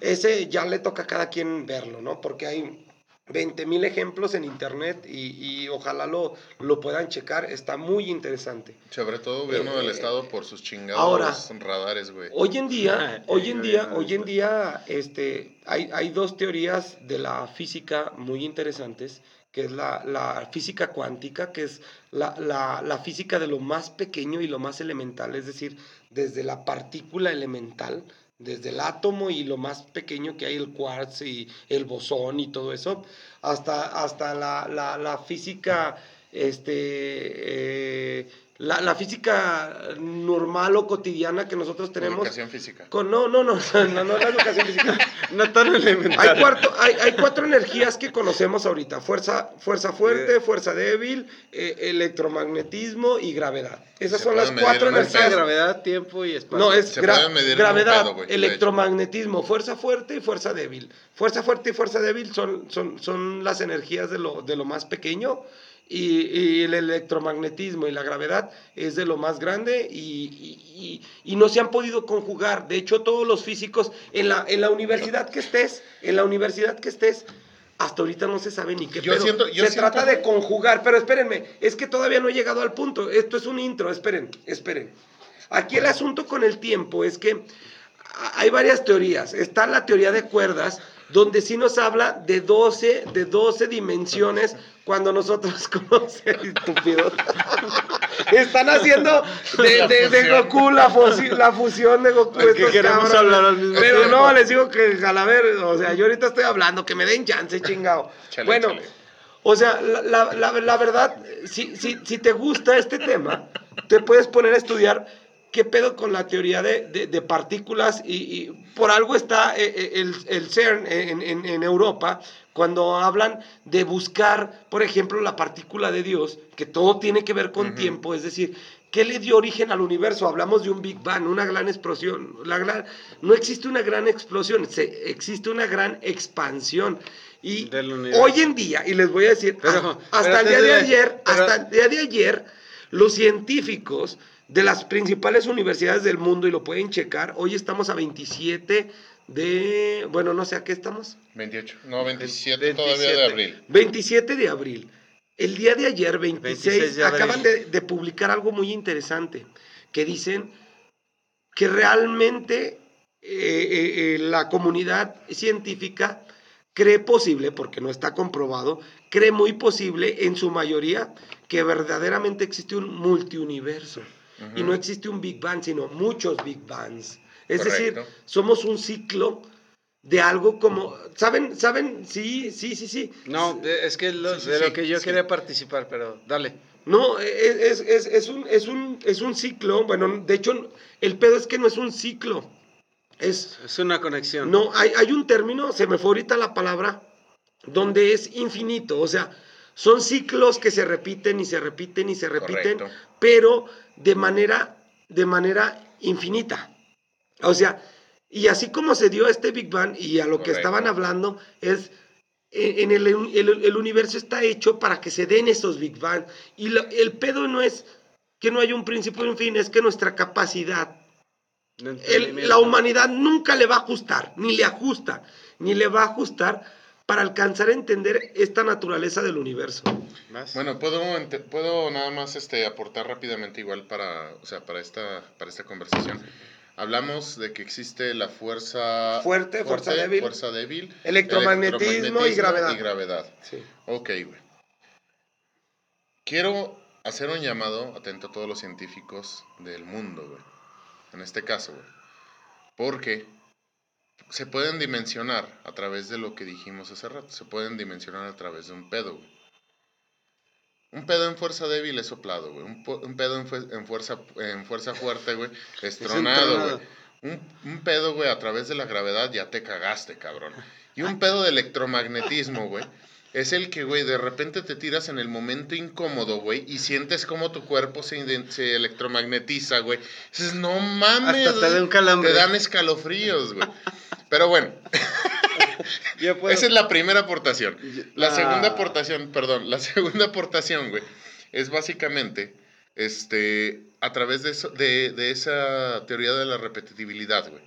Ese ya le toca a cada quien verlo, ¿no? Porque hay 20 mil ejemplos en internet y, y ojalá lo, lo puedan checar, está muy interesante. Sobre todo gobierno del Eh, estado por sus chingados ahora, radares, güey. Hoy en día, hoy en día, hoy en día, este, hay, hay dos teorías de la física muy interesantes, que es la, la física cuántica, que es la, la, la física de lo más pequeño y lo más elemental, es decir, desde la partícula elemental, desde el átomo y lo más pequeño que hay, el quartz y el bosón y todo eso, hasta, hasta la, la, la física, este, eh, la, la física normal o cotidiana que nosotros tenemos. Educación física. Con, no, no, no, no, no la educación física. No tan elemental. Hay, cuarto- hay, hay cuatro energías que conocemos ahorita: fuerza, fuerza fuerte, fuerza débil, eh, electromagnetismo y gravedad. Esas son las cuatro energías. gravedad, tiempo y espacio. No, es gra- gravedad, pedo, de electromagnetismo, fuerza fuerte y fuerza débil. Fuerza fuerte y fuerza débil son, son, son las energías de lo, de lo más pequeño y, y el electromagnetismo y la gravedad es de lo más grande y, y- no se han podido conjugar. De hecho, todos los físicos, en la, en la universidad que estés, en la universidad que estés, hasta ahorita no se sabe ni qué Yo siento- yo se siento- trata de conjugar, pero espérenme, es que todavía no he llegado al punto. Esto es un intro, esperen, esperen. Aquí el asunto con el tiempo es que hay varias teorías. Está la teoría de cuerdas, donde sí nos habla de 12, de 12 dimensiones cuando nosotros conocemos, estúpido. Están haciendo de, de- de Goku la, fusi- la fusión de Goku. Es que queremos cabrones. hablar al mismo Pero tiempo. no, les digo que a la ver, o sea, yo ahorita estoy hablando, que me den chance, chingado. Chale, bueno, chale. o sea, la, la- la- la verdad, si, si, si te gusta este tema, te puedes poner a estudiar qué pedo con la teoría de, de- de partículas y, y por algo está eh, eh, el, el CERN en, en- en Europa cuando hablan de buscar, por ejemplo, la partícula de Dios, que todo tiene que ver con tiempo, es decir, ¿qué le dio origen al universo? Hablamos de un Big Bang, una gran explosión. La gran- no existe una gran explosión, se- existe una gran expansión. Y hoy en día, y les voy a decir, Pero- hasta pero el día de ayer, pero- hasta el día de ayer, los científicos de las principales universidades del mundo, y lo pueden checar, hoy estamos a 27 de, bueno, no sé a qué estamos, 28. No, 27, 27. todavía de abril. 27 de abril. El día de ayer, 26, 26 de abril. acaban de, de publicar algo muy interesante, que dicen que realmente eh, eh, eh, la comunidad científica cree posible, porque no está comprobado, cree muy posible en su mayoría que verdaderamente existe un multiuniverso. Y no existe un Big Bang, sino muchos Big Bangs. Es decir, Correcto. somos un ciclo de algo como, ¿saben? ¿Saben? Sí, sí, sí, sí. No, es que lo- Sí, sí, de sí, lo que yo sí. quería participar, pero dale. No, es, es- es- es un, es, un, es un ciclo. Bueno, de hecho, el pedo es que no es un ciclo. Es, Es una conexión. no, hay, hay un término, se me fue ahorita la palabra, donde es infinito. O sea, son ciclos que se repiten y se repiten y se repiten, Correcto. pero de manera, de manera infinita. O sea, y así como se dio este Big Bang y a lo que estaban hablando es en el, el- el universo está hecho para que se den esos Big Bang. Y lo- el pedo no es que no haya un principio y un fin, es que nuestra capacidad, el- la humanidad nunca le va a ajustar, ni le ajusta, ni le va a ajustar para alcanzar a entender esta naturaleza del universo. Bueno, puedo, puedo nada más este, aportar rápidamente igual para, o sea, para, esta, para esta conversación. Hablamos de que existe la fuerza Fuerte, fuerza débil. fuerza débil, Electromagnetismo y gravedad. y gravedad. Sí. Ok, güey. Quiero hacer un llamado atento a todos los científicos del mundo, güey. En este caso, güey. Porque se pueden dimensionar a través de lo que dijimos hace rato. Se pueden dimensionar a través de un pedo, güey. Un pedo en fuerza débil es soplado, güey. Un, pedo en, fue- en fuerza, en fuerza fuerte, güey, es tronado, güey. Un, un pedo, güey, a través de la gravedad ya te cagaste, cabrón. Y un pedo de electromagnetismo, güey, es el que, güey, de repente te tiras en el momento incómodo, güey, y sientes como tu cuerpo se, se electromagnetiza, güey. Dices, no mames. Hasta te da güey". un calambre. Te dan escalofríos, güey. Pero bueno, puedo- esa es la primera aportación. La Ah. segunda aportación, perdón, la segunda aportación, güey, es básicamente, este, a través de, eso, de, de esa teoría de la repetibilidad, güey.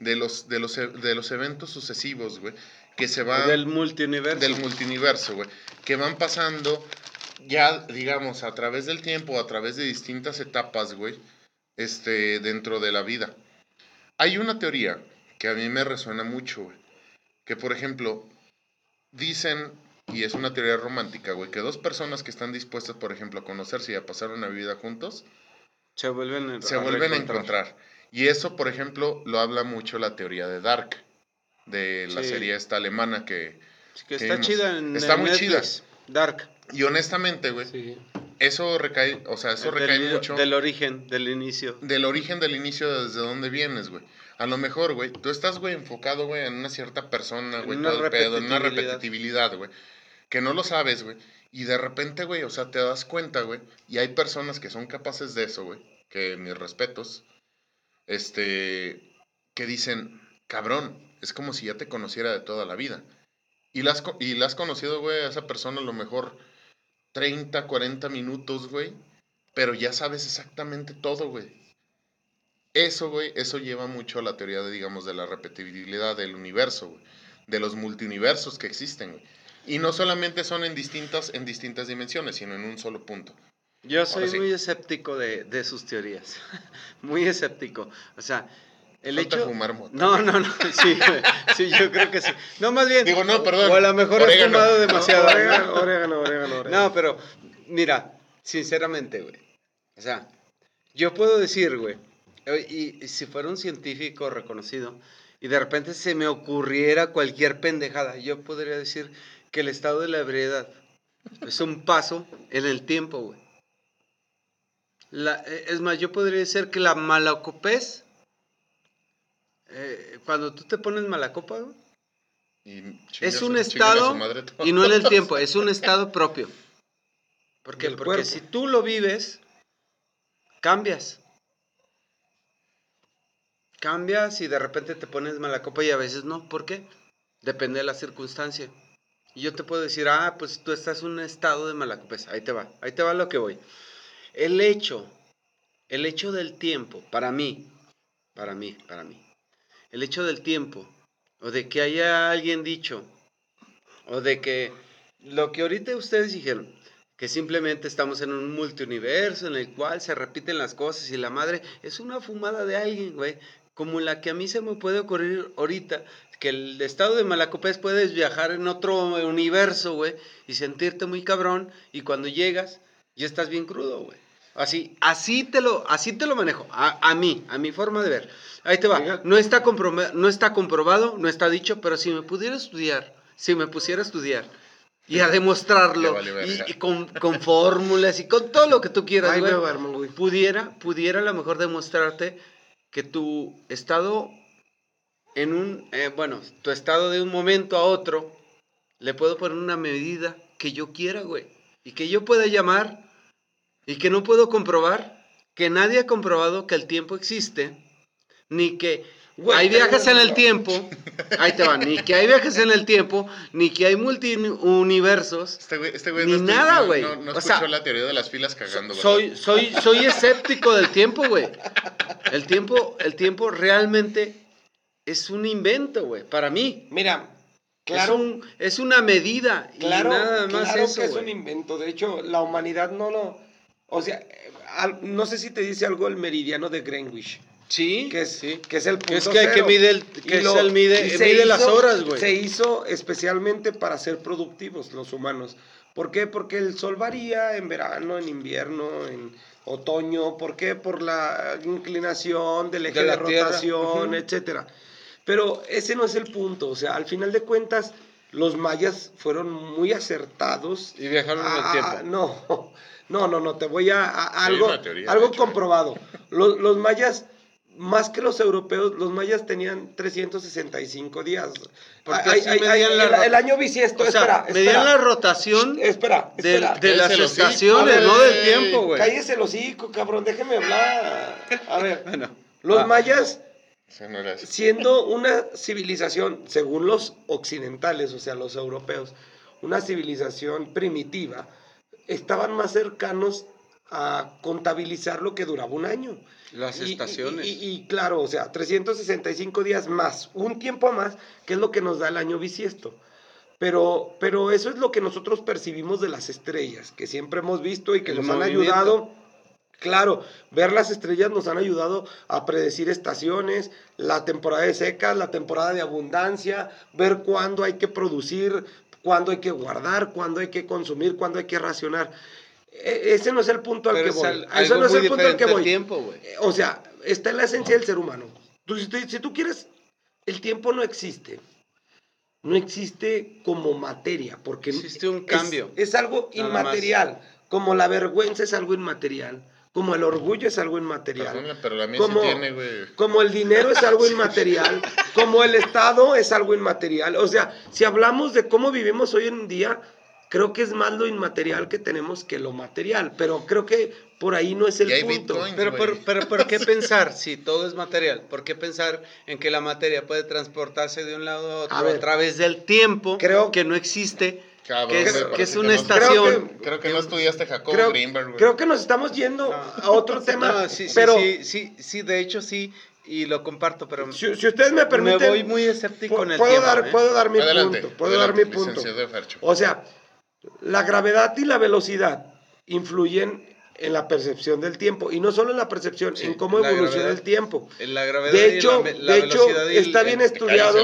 De los, de, los, e- de los eventos sucesivos, güey, que se van del multiuniverso. del multiverso, güey, que van pasando ya, digamos, a través del tiempo, a través de distintas etapas, güey, este, dentro de la vida. Hay una teoría que a mí me resuena mucho, güey, que por ejemplo, dicen, y es una teoría romántica, güey, que dos personas que están dispuestas, por ejemplo, a conocerse y a pasar una vida juntos, se vuelven, se vuelven a encontrar. Y eso, por ejemplo, lo habla mucho la teoría de Dark, de la Sí. serie esta alemana que... Que que está vimos. chida en Está en muy Netflix. Dark. Y honestamente, güey, Sí. eso recae, o sea, eso recae del, mucho del origen, del inicio. del origen del inicio desde dónde vienes, güey. A lo mejor, güey, tú estás, güey, enfocado, güey, en una cierta persona, güey, todo el pedo, en una repetitividad. güey, que no lo sabes, güey. Y de repente, güey, o sea, te das cuenta, güey, y hay personas que son capaces de eso, güey, que mis respetos, este, que dicen, cabrón, es como si ya te conociera de toda la vida. Y la has, y la has conocido, güey, a esa persona a lo mejor 30, 40 minutos, güey, pero ya sabes exactamente todo, güey. Eso, güey, eso lleva mucho a la teoría de, digamos, de la repetibilidad del universo, güey. De los multiuniversos que existen, güey. Y no solamente son en distintas, en distintas dimensiones, sino en un solo punto. Yo soy sí. muy escéptico de, de sus teorías. muy escéptico. O sea, el Falta hecho. fumar mota. No, no, no. Sí, güey. sí, yo creo que sí. No, más bien. Digo, no, perdón. O a lo mejor he fumado demasiado. Orégano, orégano, orégano, orégano. No, pero, mira, sinceramente, güey. O sea, yo puedo decir, güey, y, y si fuera un científico reconocido y de repente se me ocurriera cualquier pendejada, yo podría decir que el estado de la ebriedad es un paso en el tiempo, güey. La- eh, es más, yo podría decir que la malacopez, eh, cuando tú te pones malacopa, güey, es un su- estado y no en el tiempo, es un estado propio. ¿Por qué? Del Porque cuerpo. si tú lo vives, cambias. Cambias y de repente te pones mala copa y a veces no. ¿Por qué? Depende de la circunstancia. Y yo te puedo decir, ah, pues tú estás en un estado de mala copa. Ahí te va, ahí te va lo que voy. El hecho, el hecho del tiempo, para mí, para mí, para mí, el hecho del tiempo, o de que haya alguien dicho, o de que lo que ahorita ustedes dijeron, que simplemente estamos en un multiuniverso en el cual se repiten las cosas y la madre es una fumada de alguien, güey, como la que a mí se me puede ocurrir ahorita, que el estado de Malacopés puedes viajar en otro universo, güey, y sentirte muy cabrón y cuando llegas ya estás bien crudo, güey. Así, así te lo, así te lo manejo, a, a mí, a mi forma de ver. Ahí te va. No está, no está comprobado, no está dicho, pero si me pudiera estudiar, si me pusiera a estudiar y a demostrarlo, Te vale verga. y, y con, con fórmulas y con todo lo que tú quieras, Ay, güey. pudiera, pudiera a lo mejor demostrarte que tu estado en un, eh, bueno, tu estado de un momento a otro, le puedo poner una medida que yo quiera, güey, y que yo pueda llamar y que no puedo comprobar, que nadie ha comprobado que el tiempo existe, ni que Hay viajes en el tiempo, ahí te van, ni que hay viajes en el tiempo, ni que hay multiuniversos. Este güey, este güey Ni no, nada, no- güey. No, no O escuchó sea, la teoría de las filas cagando, ¿verdad? Soy, soy, soy escéptico del tiempo, güey. El tiempo, el tiempo realmente es un invento, güey, para mí. Mira, claro, Es, un- es una medida claro, y nada más claro eso, que es un invento. De hecho, la humanidad no lo... O sea, al- no sé si te dice algo el meridiano de Greenwich. Sí, que es, sí. que es el punto Es que hay que cero. mide el- que es el mide- se mide las horas, güey. Se hizo especialmente para ser productivos los humanos. ¿Por qué? Porque el sol varía en verano, en invierno, en otoño. ¿Por qué? Por la inclinación del eje De la rotación, Ujú. etcétera. Pero ese no es el punto. O sea, al final de cuentas, los mayas fueron muy acertados Y viajaron en el tiempo. No, no, no, no, te voy a, algo, teoría, algo hecho. comprobado. Los, los mayas, más que los europeos, los mayas tenían 365 días. Porque Ay, ay, el, año bisiesto, O sea, espera, medían espera, la rotación espera, de, espera. de las estaciones, no del tiempo, güey. Cállese el hocico, cabrón, déjeme hablar. A ver, Bueno, los va. mayas siendo una civilización, según los occidentales, o sea, los europeos, una civilización primitiva, estaban más cercanos a contabilizar lo que duraba un año. Las Y- estaciones. Y, y claro, o sea, 365 días más, un tiempo más, que es lo que nos da el año bisiesto. Pero, pero eso es lo que nosotros percibimos de las estrellas, que siempre hemos visto y que El nos han ayudado. Claro, ver las estrellas nos han ayudado a predecir estaciones, la temporada de secas, la temporada de abundancia, ver cuándo hay que producir, cuándo hay que guardar, cuándo hay que consumir, cuándo hay que racionar. E- Ese no es el punto al Pero que es voy. al- algo no es el punto al que voy. tiempo, O sea, está en la esencia del ser humano. Tú, si, tú, si tú quieres, el tiempo no existe. No existe como materia, porque Existe un es- cambio. Es, algo Nada más. inmaterial. Como la vergüenza es algo inmaterial. Como el orgullo es algo inmaterial. Pero la mía Como- sí tiene, güey. Como el dinero es algo inmaterial, como el Estado es algo inmaterial. O sea, si hablamos de cómo vivimos hoy en día, creo que es más lo inmaterial que tenemos que lo material. Pero creo que por ahí no es el Y hay punto. Bitcoin. Pero, pero, pero ¿por qué pensar si todo es material? ¿Por qué pensar en que la materia puede transportarse de un lado a otro A a, ver, través del tiempo creo- que no existe? Cabrón, que es, que es que una no- estación. Creo que- Creo que no estudiaste Jacobo Creo, Greenberg, güey. creo que nos estamos yendo a otro tema. No, sí, sí, pero sí, sí, sí, de hecho sí, y lo comparto, pero si, si ustedes me permiten, me voy muy escéptico en el puedo, tiempo. dar, ¿eh? puedo dar mi Adelante, punto. Puedo adelante, dar mi punto. O sea, la gravedad y la velocidad influyen en la percepción del tiempo. Y no solo en la percepción, Sí, en cómo evoluciona gravedad. el tiempo. En la gravedad De y hecho, la, la de hecho el- está bien el- estudiado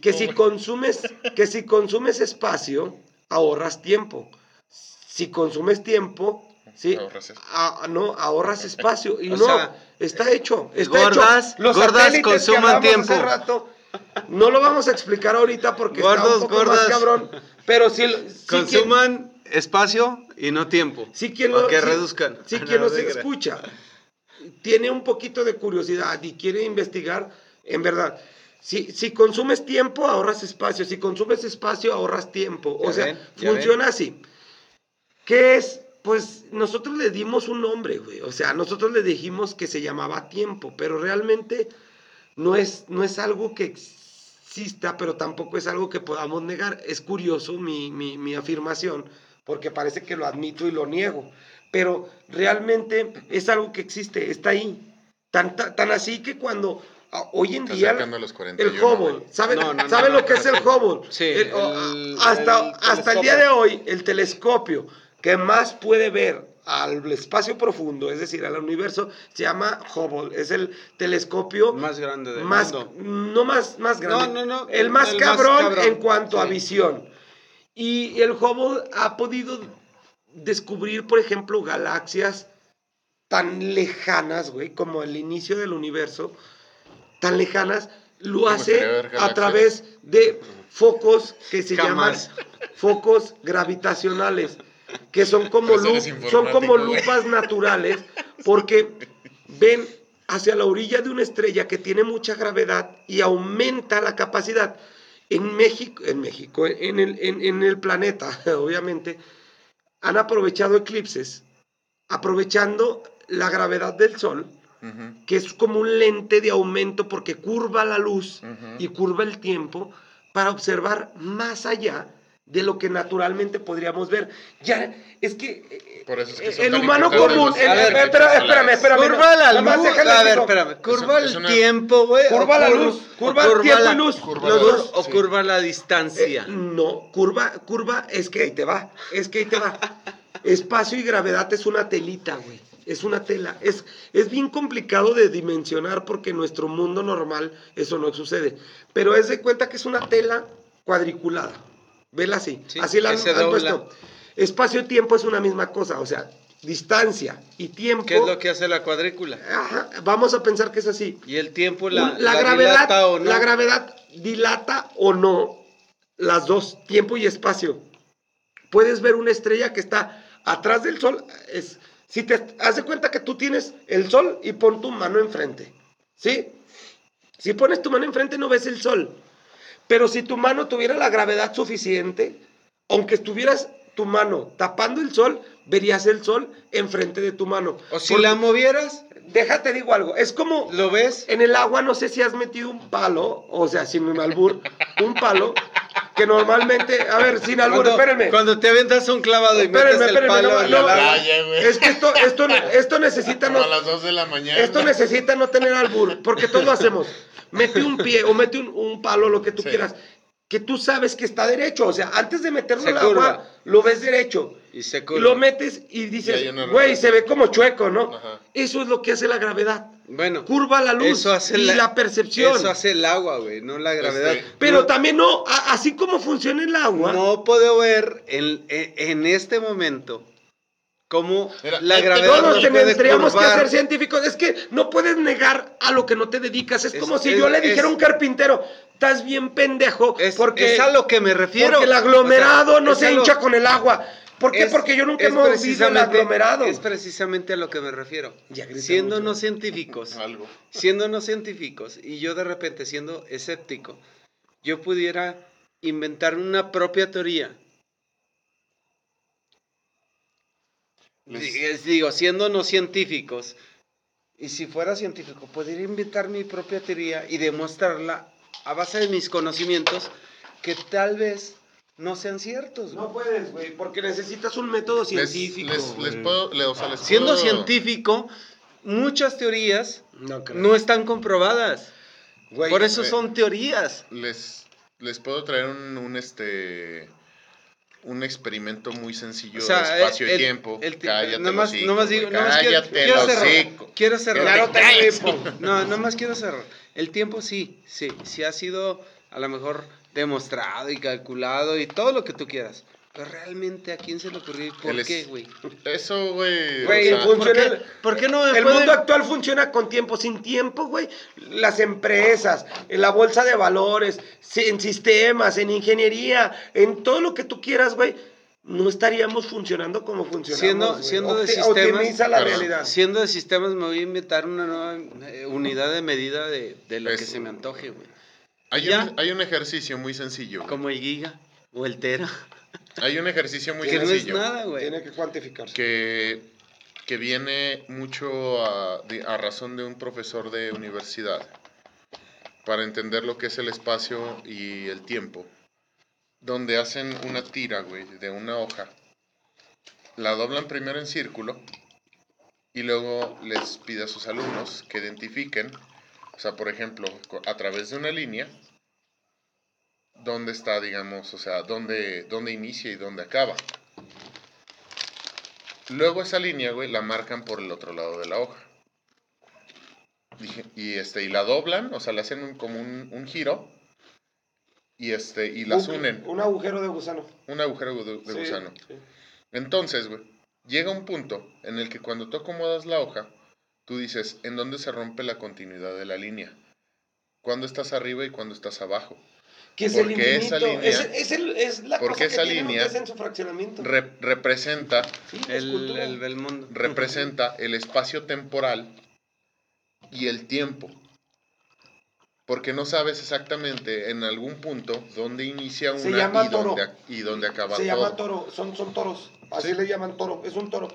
que si consumes que si consumes espacio ahorras tiempo. Si consumes tiempo, sí, Ahorras espacio. ah, no ahorras espacio y O no sea, está hecho, está gordas- hecho. Los gordas consuman hace tiempo. rato, no lo vamos a explicar ahorita porque está Gordos, un poco gordas. más cabrón, pero si, si quien- Consuman espacio y no tiempo. si quien lo- que si- reduzcan. Si No, quien no nos escucha tiene un poquito de curiosidad y quiere investigar, en verdad, si, si consumes tiempo, ahorras espacio. Si consumes espacio, ahorras tiempo. Ya o sea, ven, funciona así. ¿Qué es? Pues nosotros le dimos un nombre, güey. O sea, nosotros le dijimos que se llamaba tiempo, pero realmente no es, no es algo que exista, pero tampoco es algo que podamos negar. Es curioso mi, mi, mi afirmación, porque parece que lo admito y lo niego. Pero realmente es algo que existe, está ahí. Tan, tan, tan así que cuando ah, hoy en día los 41, el Hubble, güey. ¿saben, No, no, no, ¿saben no, lo que es el no. Hubble? Sí, El- o- el- hasta, el hasta el día de hoy, el telescopio que más puede ver al espacio profundo, es decir, al universo, se llama Hubble. Es el telescopio Más grande del más, mundo. no más, más grande, No, no, no, el más, el más cabrón, en cuanto a visión. Y el Hubble ha podido descubrir, por ejemplo, galaxias tan lejanas, güey, como el inicio del universo, tan lejanas, lo hace a través de focos que se Jamás. llaman focos gravitacionales, que son como, Pero eres lu- son como lupas naturales, porque ven hacia la orilla de una estrella que tiene mucha gravedad y aumenta la capacidad. En México, en México, en el, en- en el planeta, obviamente, han aprovechado eclipses, aprovechando la gravedad del Sol, que es como un lente de aumento porque curva la luz y curva el tiempo para observar más allá de lo que naturalmente podríamos ver. Ya, es que eh, Por eso es que son el humano común, los el- A ver, espera- espérame, espérame, Curva la más luz. A ver, espérame. Curva es el una- tiempo, güey. Curva o la luz, curva el tiempo y la- luz. Curva los la dos, luz, o sí. curva la Eh, distancia. no, curva, curva, es que ahí te va, es que ahí te va. Espacio y gravedad es una telita, güey. Es una tela. Es, es bien complicado de dimensionar porque en nuestro mundo normal eso no sucede. Pero es de cuenta que es una tela cuadriculada. Vela así. Sí, así la han, puesto. Espacio y tiempo es una misma cosa. O sea, distancia y tiempo. ¿Qué es lo que hace la cuadrícula? Ajá, vamos a pensar que es así. Y el tiempo la, la gravedad, dilata o no. la gravedad dilata o no las dos, tiempo y espacio. Puedes ver una estrella que está atrás del sol. Es, si te hace cuenta que tú tienes el sol y pon tu mano enfrente, ¿sí? Si pones tu mano enfrente no ves el sol. Pero si tu mano tuviera la gravedad suficiente, aunque estuvieras tu mano tapando el sol, verías el sol enfrente de tu mano. O si Por- la movieras, Déjate digo algo, es como ¿lo ves? en el agua no sé si has metido un palo, o sea, sin un albur, un palo, que normalmente, a ver, sin albur, Cuando, espérenme. cuando te aventas un clavado y Espérenme, metes el espérenme, palo no, en no, el agua. Playa, güey. Es que esto, esto, esto necesita no, a las 2 de la mañana. esto necesita no tener albur, porque todos lo hacemos. Mete un pie o mete un, un palo, lo que tú Sí. quieras, que tú sabes que está derecho, o sea, antes de meterlo al agua, lo ves derecho. Y se curva. lo metes y dices, güey, rotación. se ve como chueco, ¿no? Ajá. Eso es lo que hace la gravedad. Bueno, Curva la luz eso hace y la, percepción. Eso hace el agua, güey, no la gravedad. Este, Pero No- también no, a- así como funciona el agua. No puedo ver en, en- en este momento cómo Mira, la gravedad Todos tendríamos que ser científicos. Es que no puedes negar a lo que no te dedicas. Es, Es- como si es- yo le dijera a un carpintero, estás bien pendejo, Es, porque, es a lo que me refiero. porque el aglomerado O sea, no se lo- hincha con el agua. ¿Por qué? porque yo nunca he es movido el aglomerado. Es precisamente a lo que me refiero. Siendo no científicos, Algo. siendo no científicos y yo de repente siendo escéptico, yo pudiera inventar una propia teoría. Les- Digo, siendo no científicos, y si fuera científico, podría inventar mi propia teoría y demostrarla a base de mis conocimientos que tal vez no sean ciertos. güey. No puedes, güey, porque necesitas un método científico. les, puedo, le- o sea, les Siendo puedo- científico, muchas teorías No creo. no están comprobadas. Güey, Por eso eh, son teorías. les, les puedo traer un, un, este un experimento muy sencillo O sea, de espacio el- y tiempo. el Cállate nomás- el hocico, nomás digo- quiero- Cállate quiero cerrar, quiero cerrar. Claro, ripo. No, nomás quiero cerrar. El tiempo sí, sí, sí ha sido a lo mejor demostrado y calculado y todo lo que tú quieras. Pero realmente a quién se le ocurrió y por El qué, güey. Eso, güey. Güey, o sea, ¿Por qué, por qué no me El mundo actual funciona con tiempo. Sin tiempo, güey, las empresas, en la bolsa de valores, en sistemas, en ingeniería, en todo lo que tú quieras, güey, no estaríamos funcionando como funcionamos. Siendo- siendo de sistemas- Optimiza la Pero- realidad. Siendo de sistemas, me voy a inventar una nueva eh, unidad de medida de, de lo que se me antoje, güey. hay, un, hay un ejercicio muy sencillo. Como el giga o el tera. Hay un ejercicio muy que no es sencillo. nada, güey. Tiene que cuantificarse. que, que viene mucho a, a razón de un profesor de universidad para entender lo que es el espacio y el tiempo, donde hacen una tira, güey, de una hoja, la doblan primero en círculo y luego les pide a sus alumnos que identifiquen, o sea, por ejemplo, a través de una línea, dónde está, digamos, o sea, dónde, dónde inicia y dónde acaba. Luego esa línea, güey, la marcan por el otro lado de la hoja. Y este, y la doblan, o sea, le hacen un- como un, un giro. Y este, y las Un- unen. Un agujero de gusano. Un agujero de, de Sí, gusano. sí. Entonces, güey, llega un punto en el que cuando tú acomodas la hoja, tú dices, ¿en dónde se rompe la continuidad de la línea? ¿Cuándo estás arriba y cuándo estás abajo? Que es el Porque esa línea- es, es el- es la porque cosa que esa línea ustedes en su fraccionamiento. Re- representa Sí, El, el Belmondo. representa el espacio temporal y el tiempo. Porque no sabes exactamente en algún punto dónde inicia una y, dónde, toro. y dónde acaba Se todo. llama toro, son, son toros. Así Sí. le llaman toro, es un toro.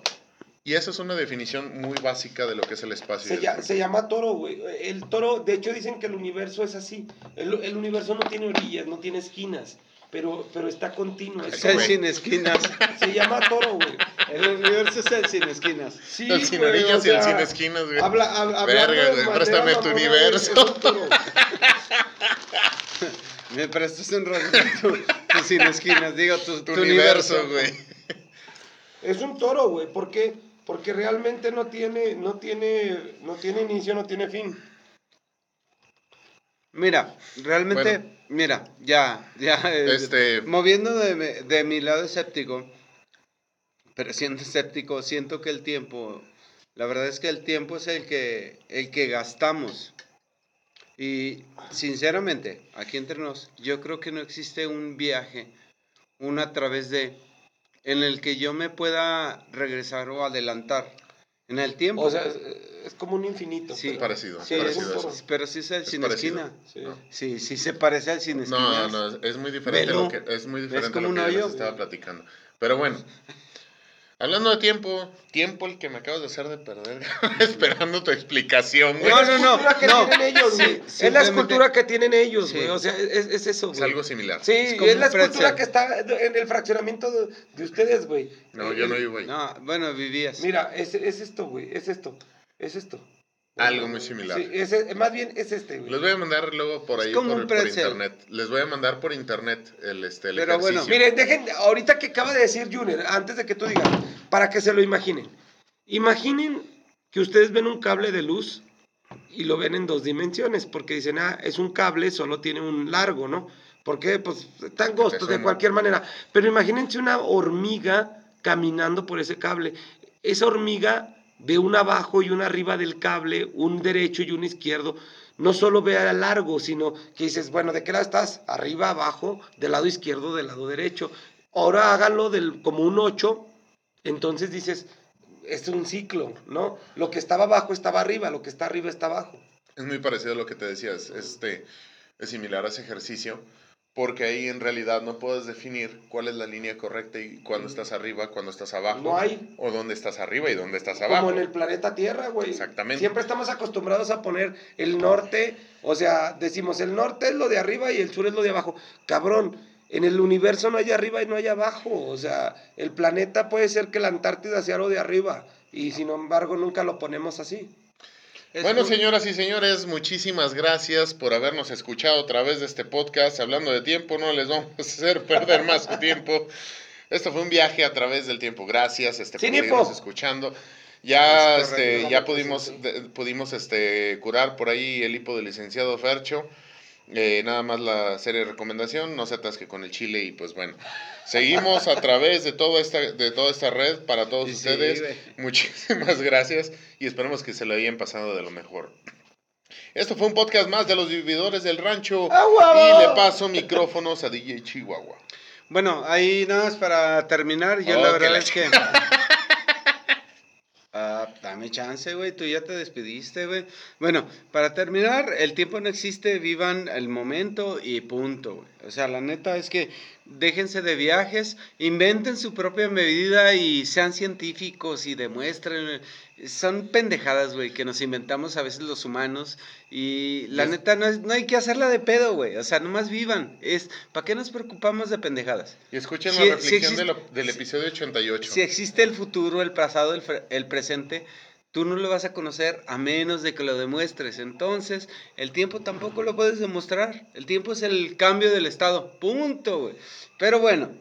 Y esa es una definición muy básica de lo que es el espacio. Se, tiempo. se llama toro, güey. El toro, de hecho dicen que el universo es así. El, el universo no tiene orillas, no tiene esquinas, pero, pero está continuo. Es el sin esquinas. se llama toro, güey. El universo es el sin esquinas. Sí, el sin orillas o y el sin esquinas, güey. Habla, hab- hablando Verga, de güey, préstame tu universo. Me prestas un ratito tu, tu sin esquinas, digo, tu, tu tu universo, güey. Es un toro, güey. ¿Por qué? Porque realmente no tiene, no tiene, no tiene inicio, no tiene fin. Mira, realmente, Bueno. mira, ya, ya, Este- moviendo de, mi- de mi lado escéptico, pero siendo escéptico, siento que el tiempo, la verdad es que el tiempo es el que, el que gastamos. Y sinceramente, aquí entre nos, yo creo que no existe un viaje, un a través de, en el que yo me pueda regresar o adelantar en el tiempo. O sea, es, es como un infinito. Sí. Es parecido, Sí, es un pero sí es el Es sin parecido. esquina. Sí. No. Sí, sí se parece al sin esquinas. No, no, es muy diferente Velo. lo que es muy diferente como lo que les hoyo. estaba platicando. Pero bueno, hablando de tiempo, tiempo el que me acabas de hacer de perder, esperando tu explicación, güey. No, no, no, escultura que no. tienen ellos, Sí, güey. es la escultura que tienen ellos, Sí. güey. O sea, es, es eso, Es güey. algo similar. Sí, Es es, la escultura que está en el fraccionamiento de, de ustedes, güey. No, yo no vivo ahí. No, bueno, vivías. Mira, es, es esto, güey. Es esto. Es esto. Algo muy similar. Sí, más bien es este, güey. Les voy a mandar luego por ahí por, internet. Les voy a mandar por internet el este el Pero bueno, ejercicio. Miren, dejen, ahorita que acaba de decir Junior, antes de que tú digas, para que se lo imaginen. Imaginen que ustedes ven un cable de luz y lo ven en dos dimensiones, porque dicen, ah, es un cable, solo tiene un largo, ¿no? Porque, pues, está angosto de cualquier manera. Pero imagínense una hormiga caminando por ese cable. esa hormiga ve un abajo y un arriba del cable, un derecho y un izquierdo. No solo ve a largo, sino que dices, bueno, ¿de qué lado estás? Arriba, abajo, del lado izquierdo, del lado derecho. Ahora háganlo del, como un 8, entonces dices, es un ciclo, ¿no? Lo que estaba abajo estaba arriba, lo que está arriba está abajo. Es muy parecido a lo que te decías, este, es similar a ese ejercicio, porque ahí en realidad no puedes definir cuál es la línea correcta y cuándo estás arriba, cuándo estás abajo. No hay. O dónde estás arriba y dónde estás abajo. Como en el planeta Tierra, güey. Exactamente. Siempre estamos acostumbrados a poner el norte, o sea, decimos el norte es lo de arriba y el sur es lo de abajo. Cabrón, en el universo no hay arriba y no hay abajo. O sea, el planeta puede ser que la Antártida sea lo de arriba y sin embargo nunca lo ponemos así. Es Bueno, muy- señoras y señores, muchísimas gracias por habernos escuchado a través de este podcast. Hablando de tiempo, no les vamos a hacer perder más su tiempo. Esto fue un viaje a través del tiempo. Gracias este, por hipo. escuchando. Ya, este, ya pudimos, de- pudimos este, curar por ahí el hipo del licenciado Fercho. Eh, nada más la serie de recomendación, no se atasque con el chile y pues bueno, seguimos a través de toda esta, de toda esta red para todos Sí, ustedes. Muchísimas gracias y esperemos que se lo hayan pasado de lo mejor. Esto fue un podcast más de los vividores del rancho ¡Ah, y le paso micrófonos a DJ Chihuahua. Bueno, ahí nada más para terminar, yo Oh, la verdad la es que... Ah, dame chance, güey, tú ya te despediste, güey. Bueno, para terminar, el tiempo no existe, vivan el momento y punto, güey. O sea, la neta es que déjense de viajes, inventen su propia medida y sean científicos y demuestren. Son pendejadas, güey, que nos inventamos a veces los humanos y la Es- neta no, es- no hay que hacerla de pedo, güey. O sea, nomás vivan. Es, ¿Para qué nos preocupamos de pendejadas? Y escuchen la sí reflexión de existe- lo- del episodio 88. Si existe el futuro, el pasado, el, el presente, tú no lo vas a conocer a menos de que lo demuestres. Entonces, el tiempo tampoco lo puedes demostrar. El tiempo es el cambio del estado. Punto, güey. Pero bueno,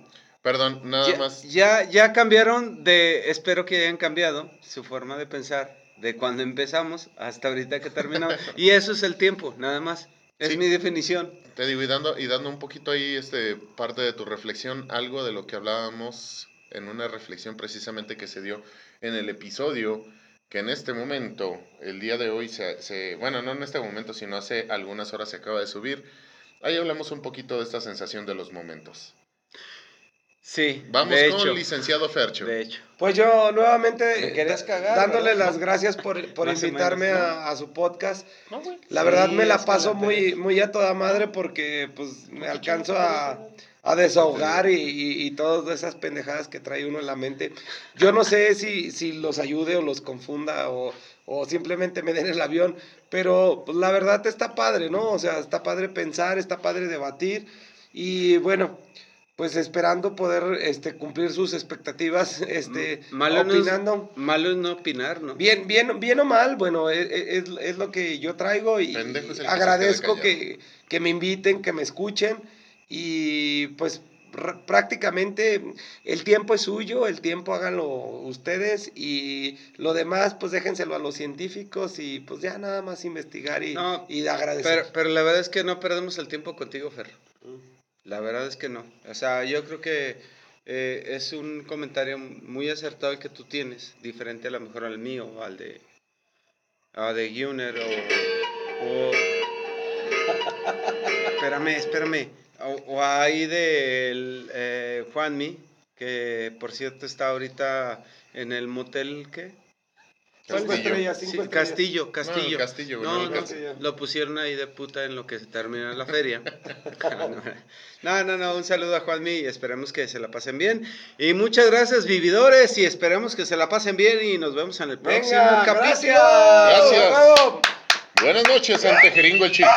Perdón, nada ya, más. ya, ya cambiaron de, espero que hayan cambiado su forma de pensar de cuando empezamos hasta ahorita que terminamos. y eso es el tiempo, nada más. Es Sí. mi definición. Te digo, y dando, y dando un poquito ahí este, parte de tu reflexión, algo de lo que hablábamos en una reflexión precisamente que se dio en el episodio, que en este momento, el día de hoy, se, se- bueno, no en este momento, sino hace algunas horas se acaba de subir, ahí hablamos un poquito de esta sensación de los momentos. Sí, Vamos de con hecho, licenciado Fercho. de hecho. Pues yo nuevamente eh, cagar, dándole ¿verdad? las gracias por, por invitarme menos, ¿no? a, a su podcast. No, güey. La Sí, verdad me la paso muy, muy a toda madre porque pues me alcanzo a, a desahogar y, y- y todas esas pendejadas que trae uno en la mente. Yo no sé si, si los ayude o los confunda o, o simplemente me den el avión, pero pues, la verdad está padre, ¿no? O sea, está padre pensar, está padre debatir y bueno, pues esperando poder este, cumplir sus expectativas, este, Malo no, es, opinando. malo es no opinar, ¿no? Bien, bien, bien o mal, bueno, e- e- es, es lo que yo traigo y es se agradezco que, que me inviten, que me escuchen y pues prácticamente el tiempo es suyo, el tiempo háganlo ustedes y lo demás pues déjenselo a los científicos y pues ya nada más investigar y, No, y agradecer. Pero, pero la verdad es que no perdemos el tiempo contigo, Fer. La verdad es que no. O sea, yo creo que eh, es un comentario muy acertado el que tú tienes, diferente a lo mejor al mío, al de, a de Gunner o, o- Espérame, espérame. O, o ahí del eh, Juanmi, que por cierto está ahorita en el motel, ¿qué? Cinco Castillo. estrellas, Sí, cinco estrellas. Castillo, No, Castillo. No, Castillo. lo pusieron ahí de puta en lo que se termina la feria. No, no, no, un saludo a Juanmi y esperemos que se la pasen bien. Y muchas gracias, vividores, y esperemos que se la pasen bien y nos vemos en el próximo Venga, capítulo. gracias. Gracias. Buenas noches, Ante Jeringo el Chico.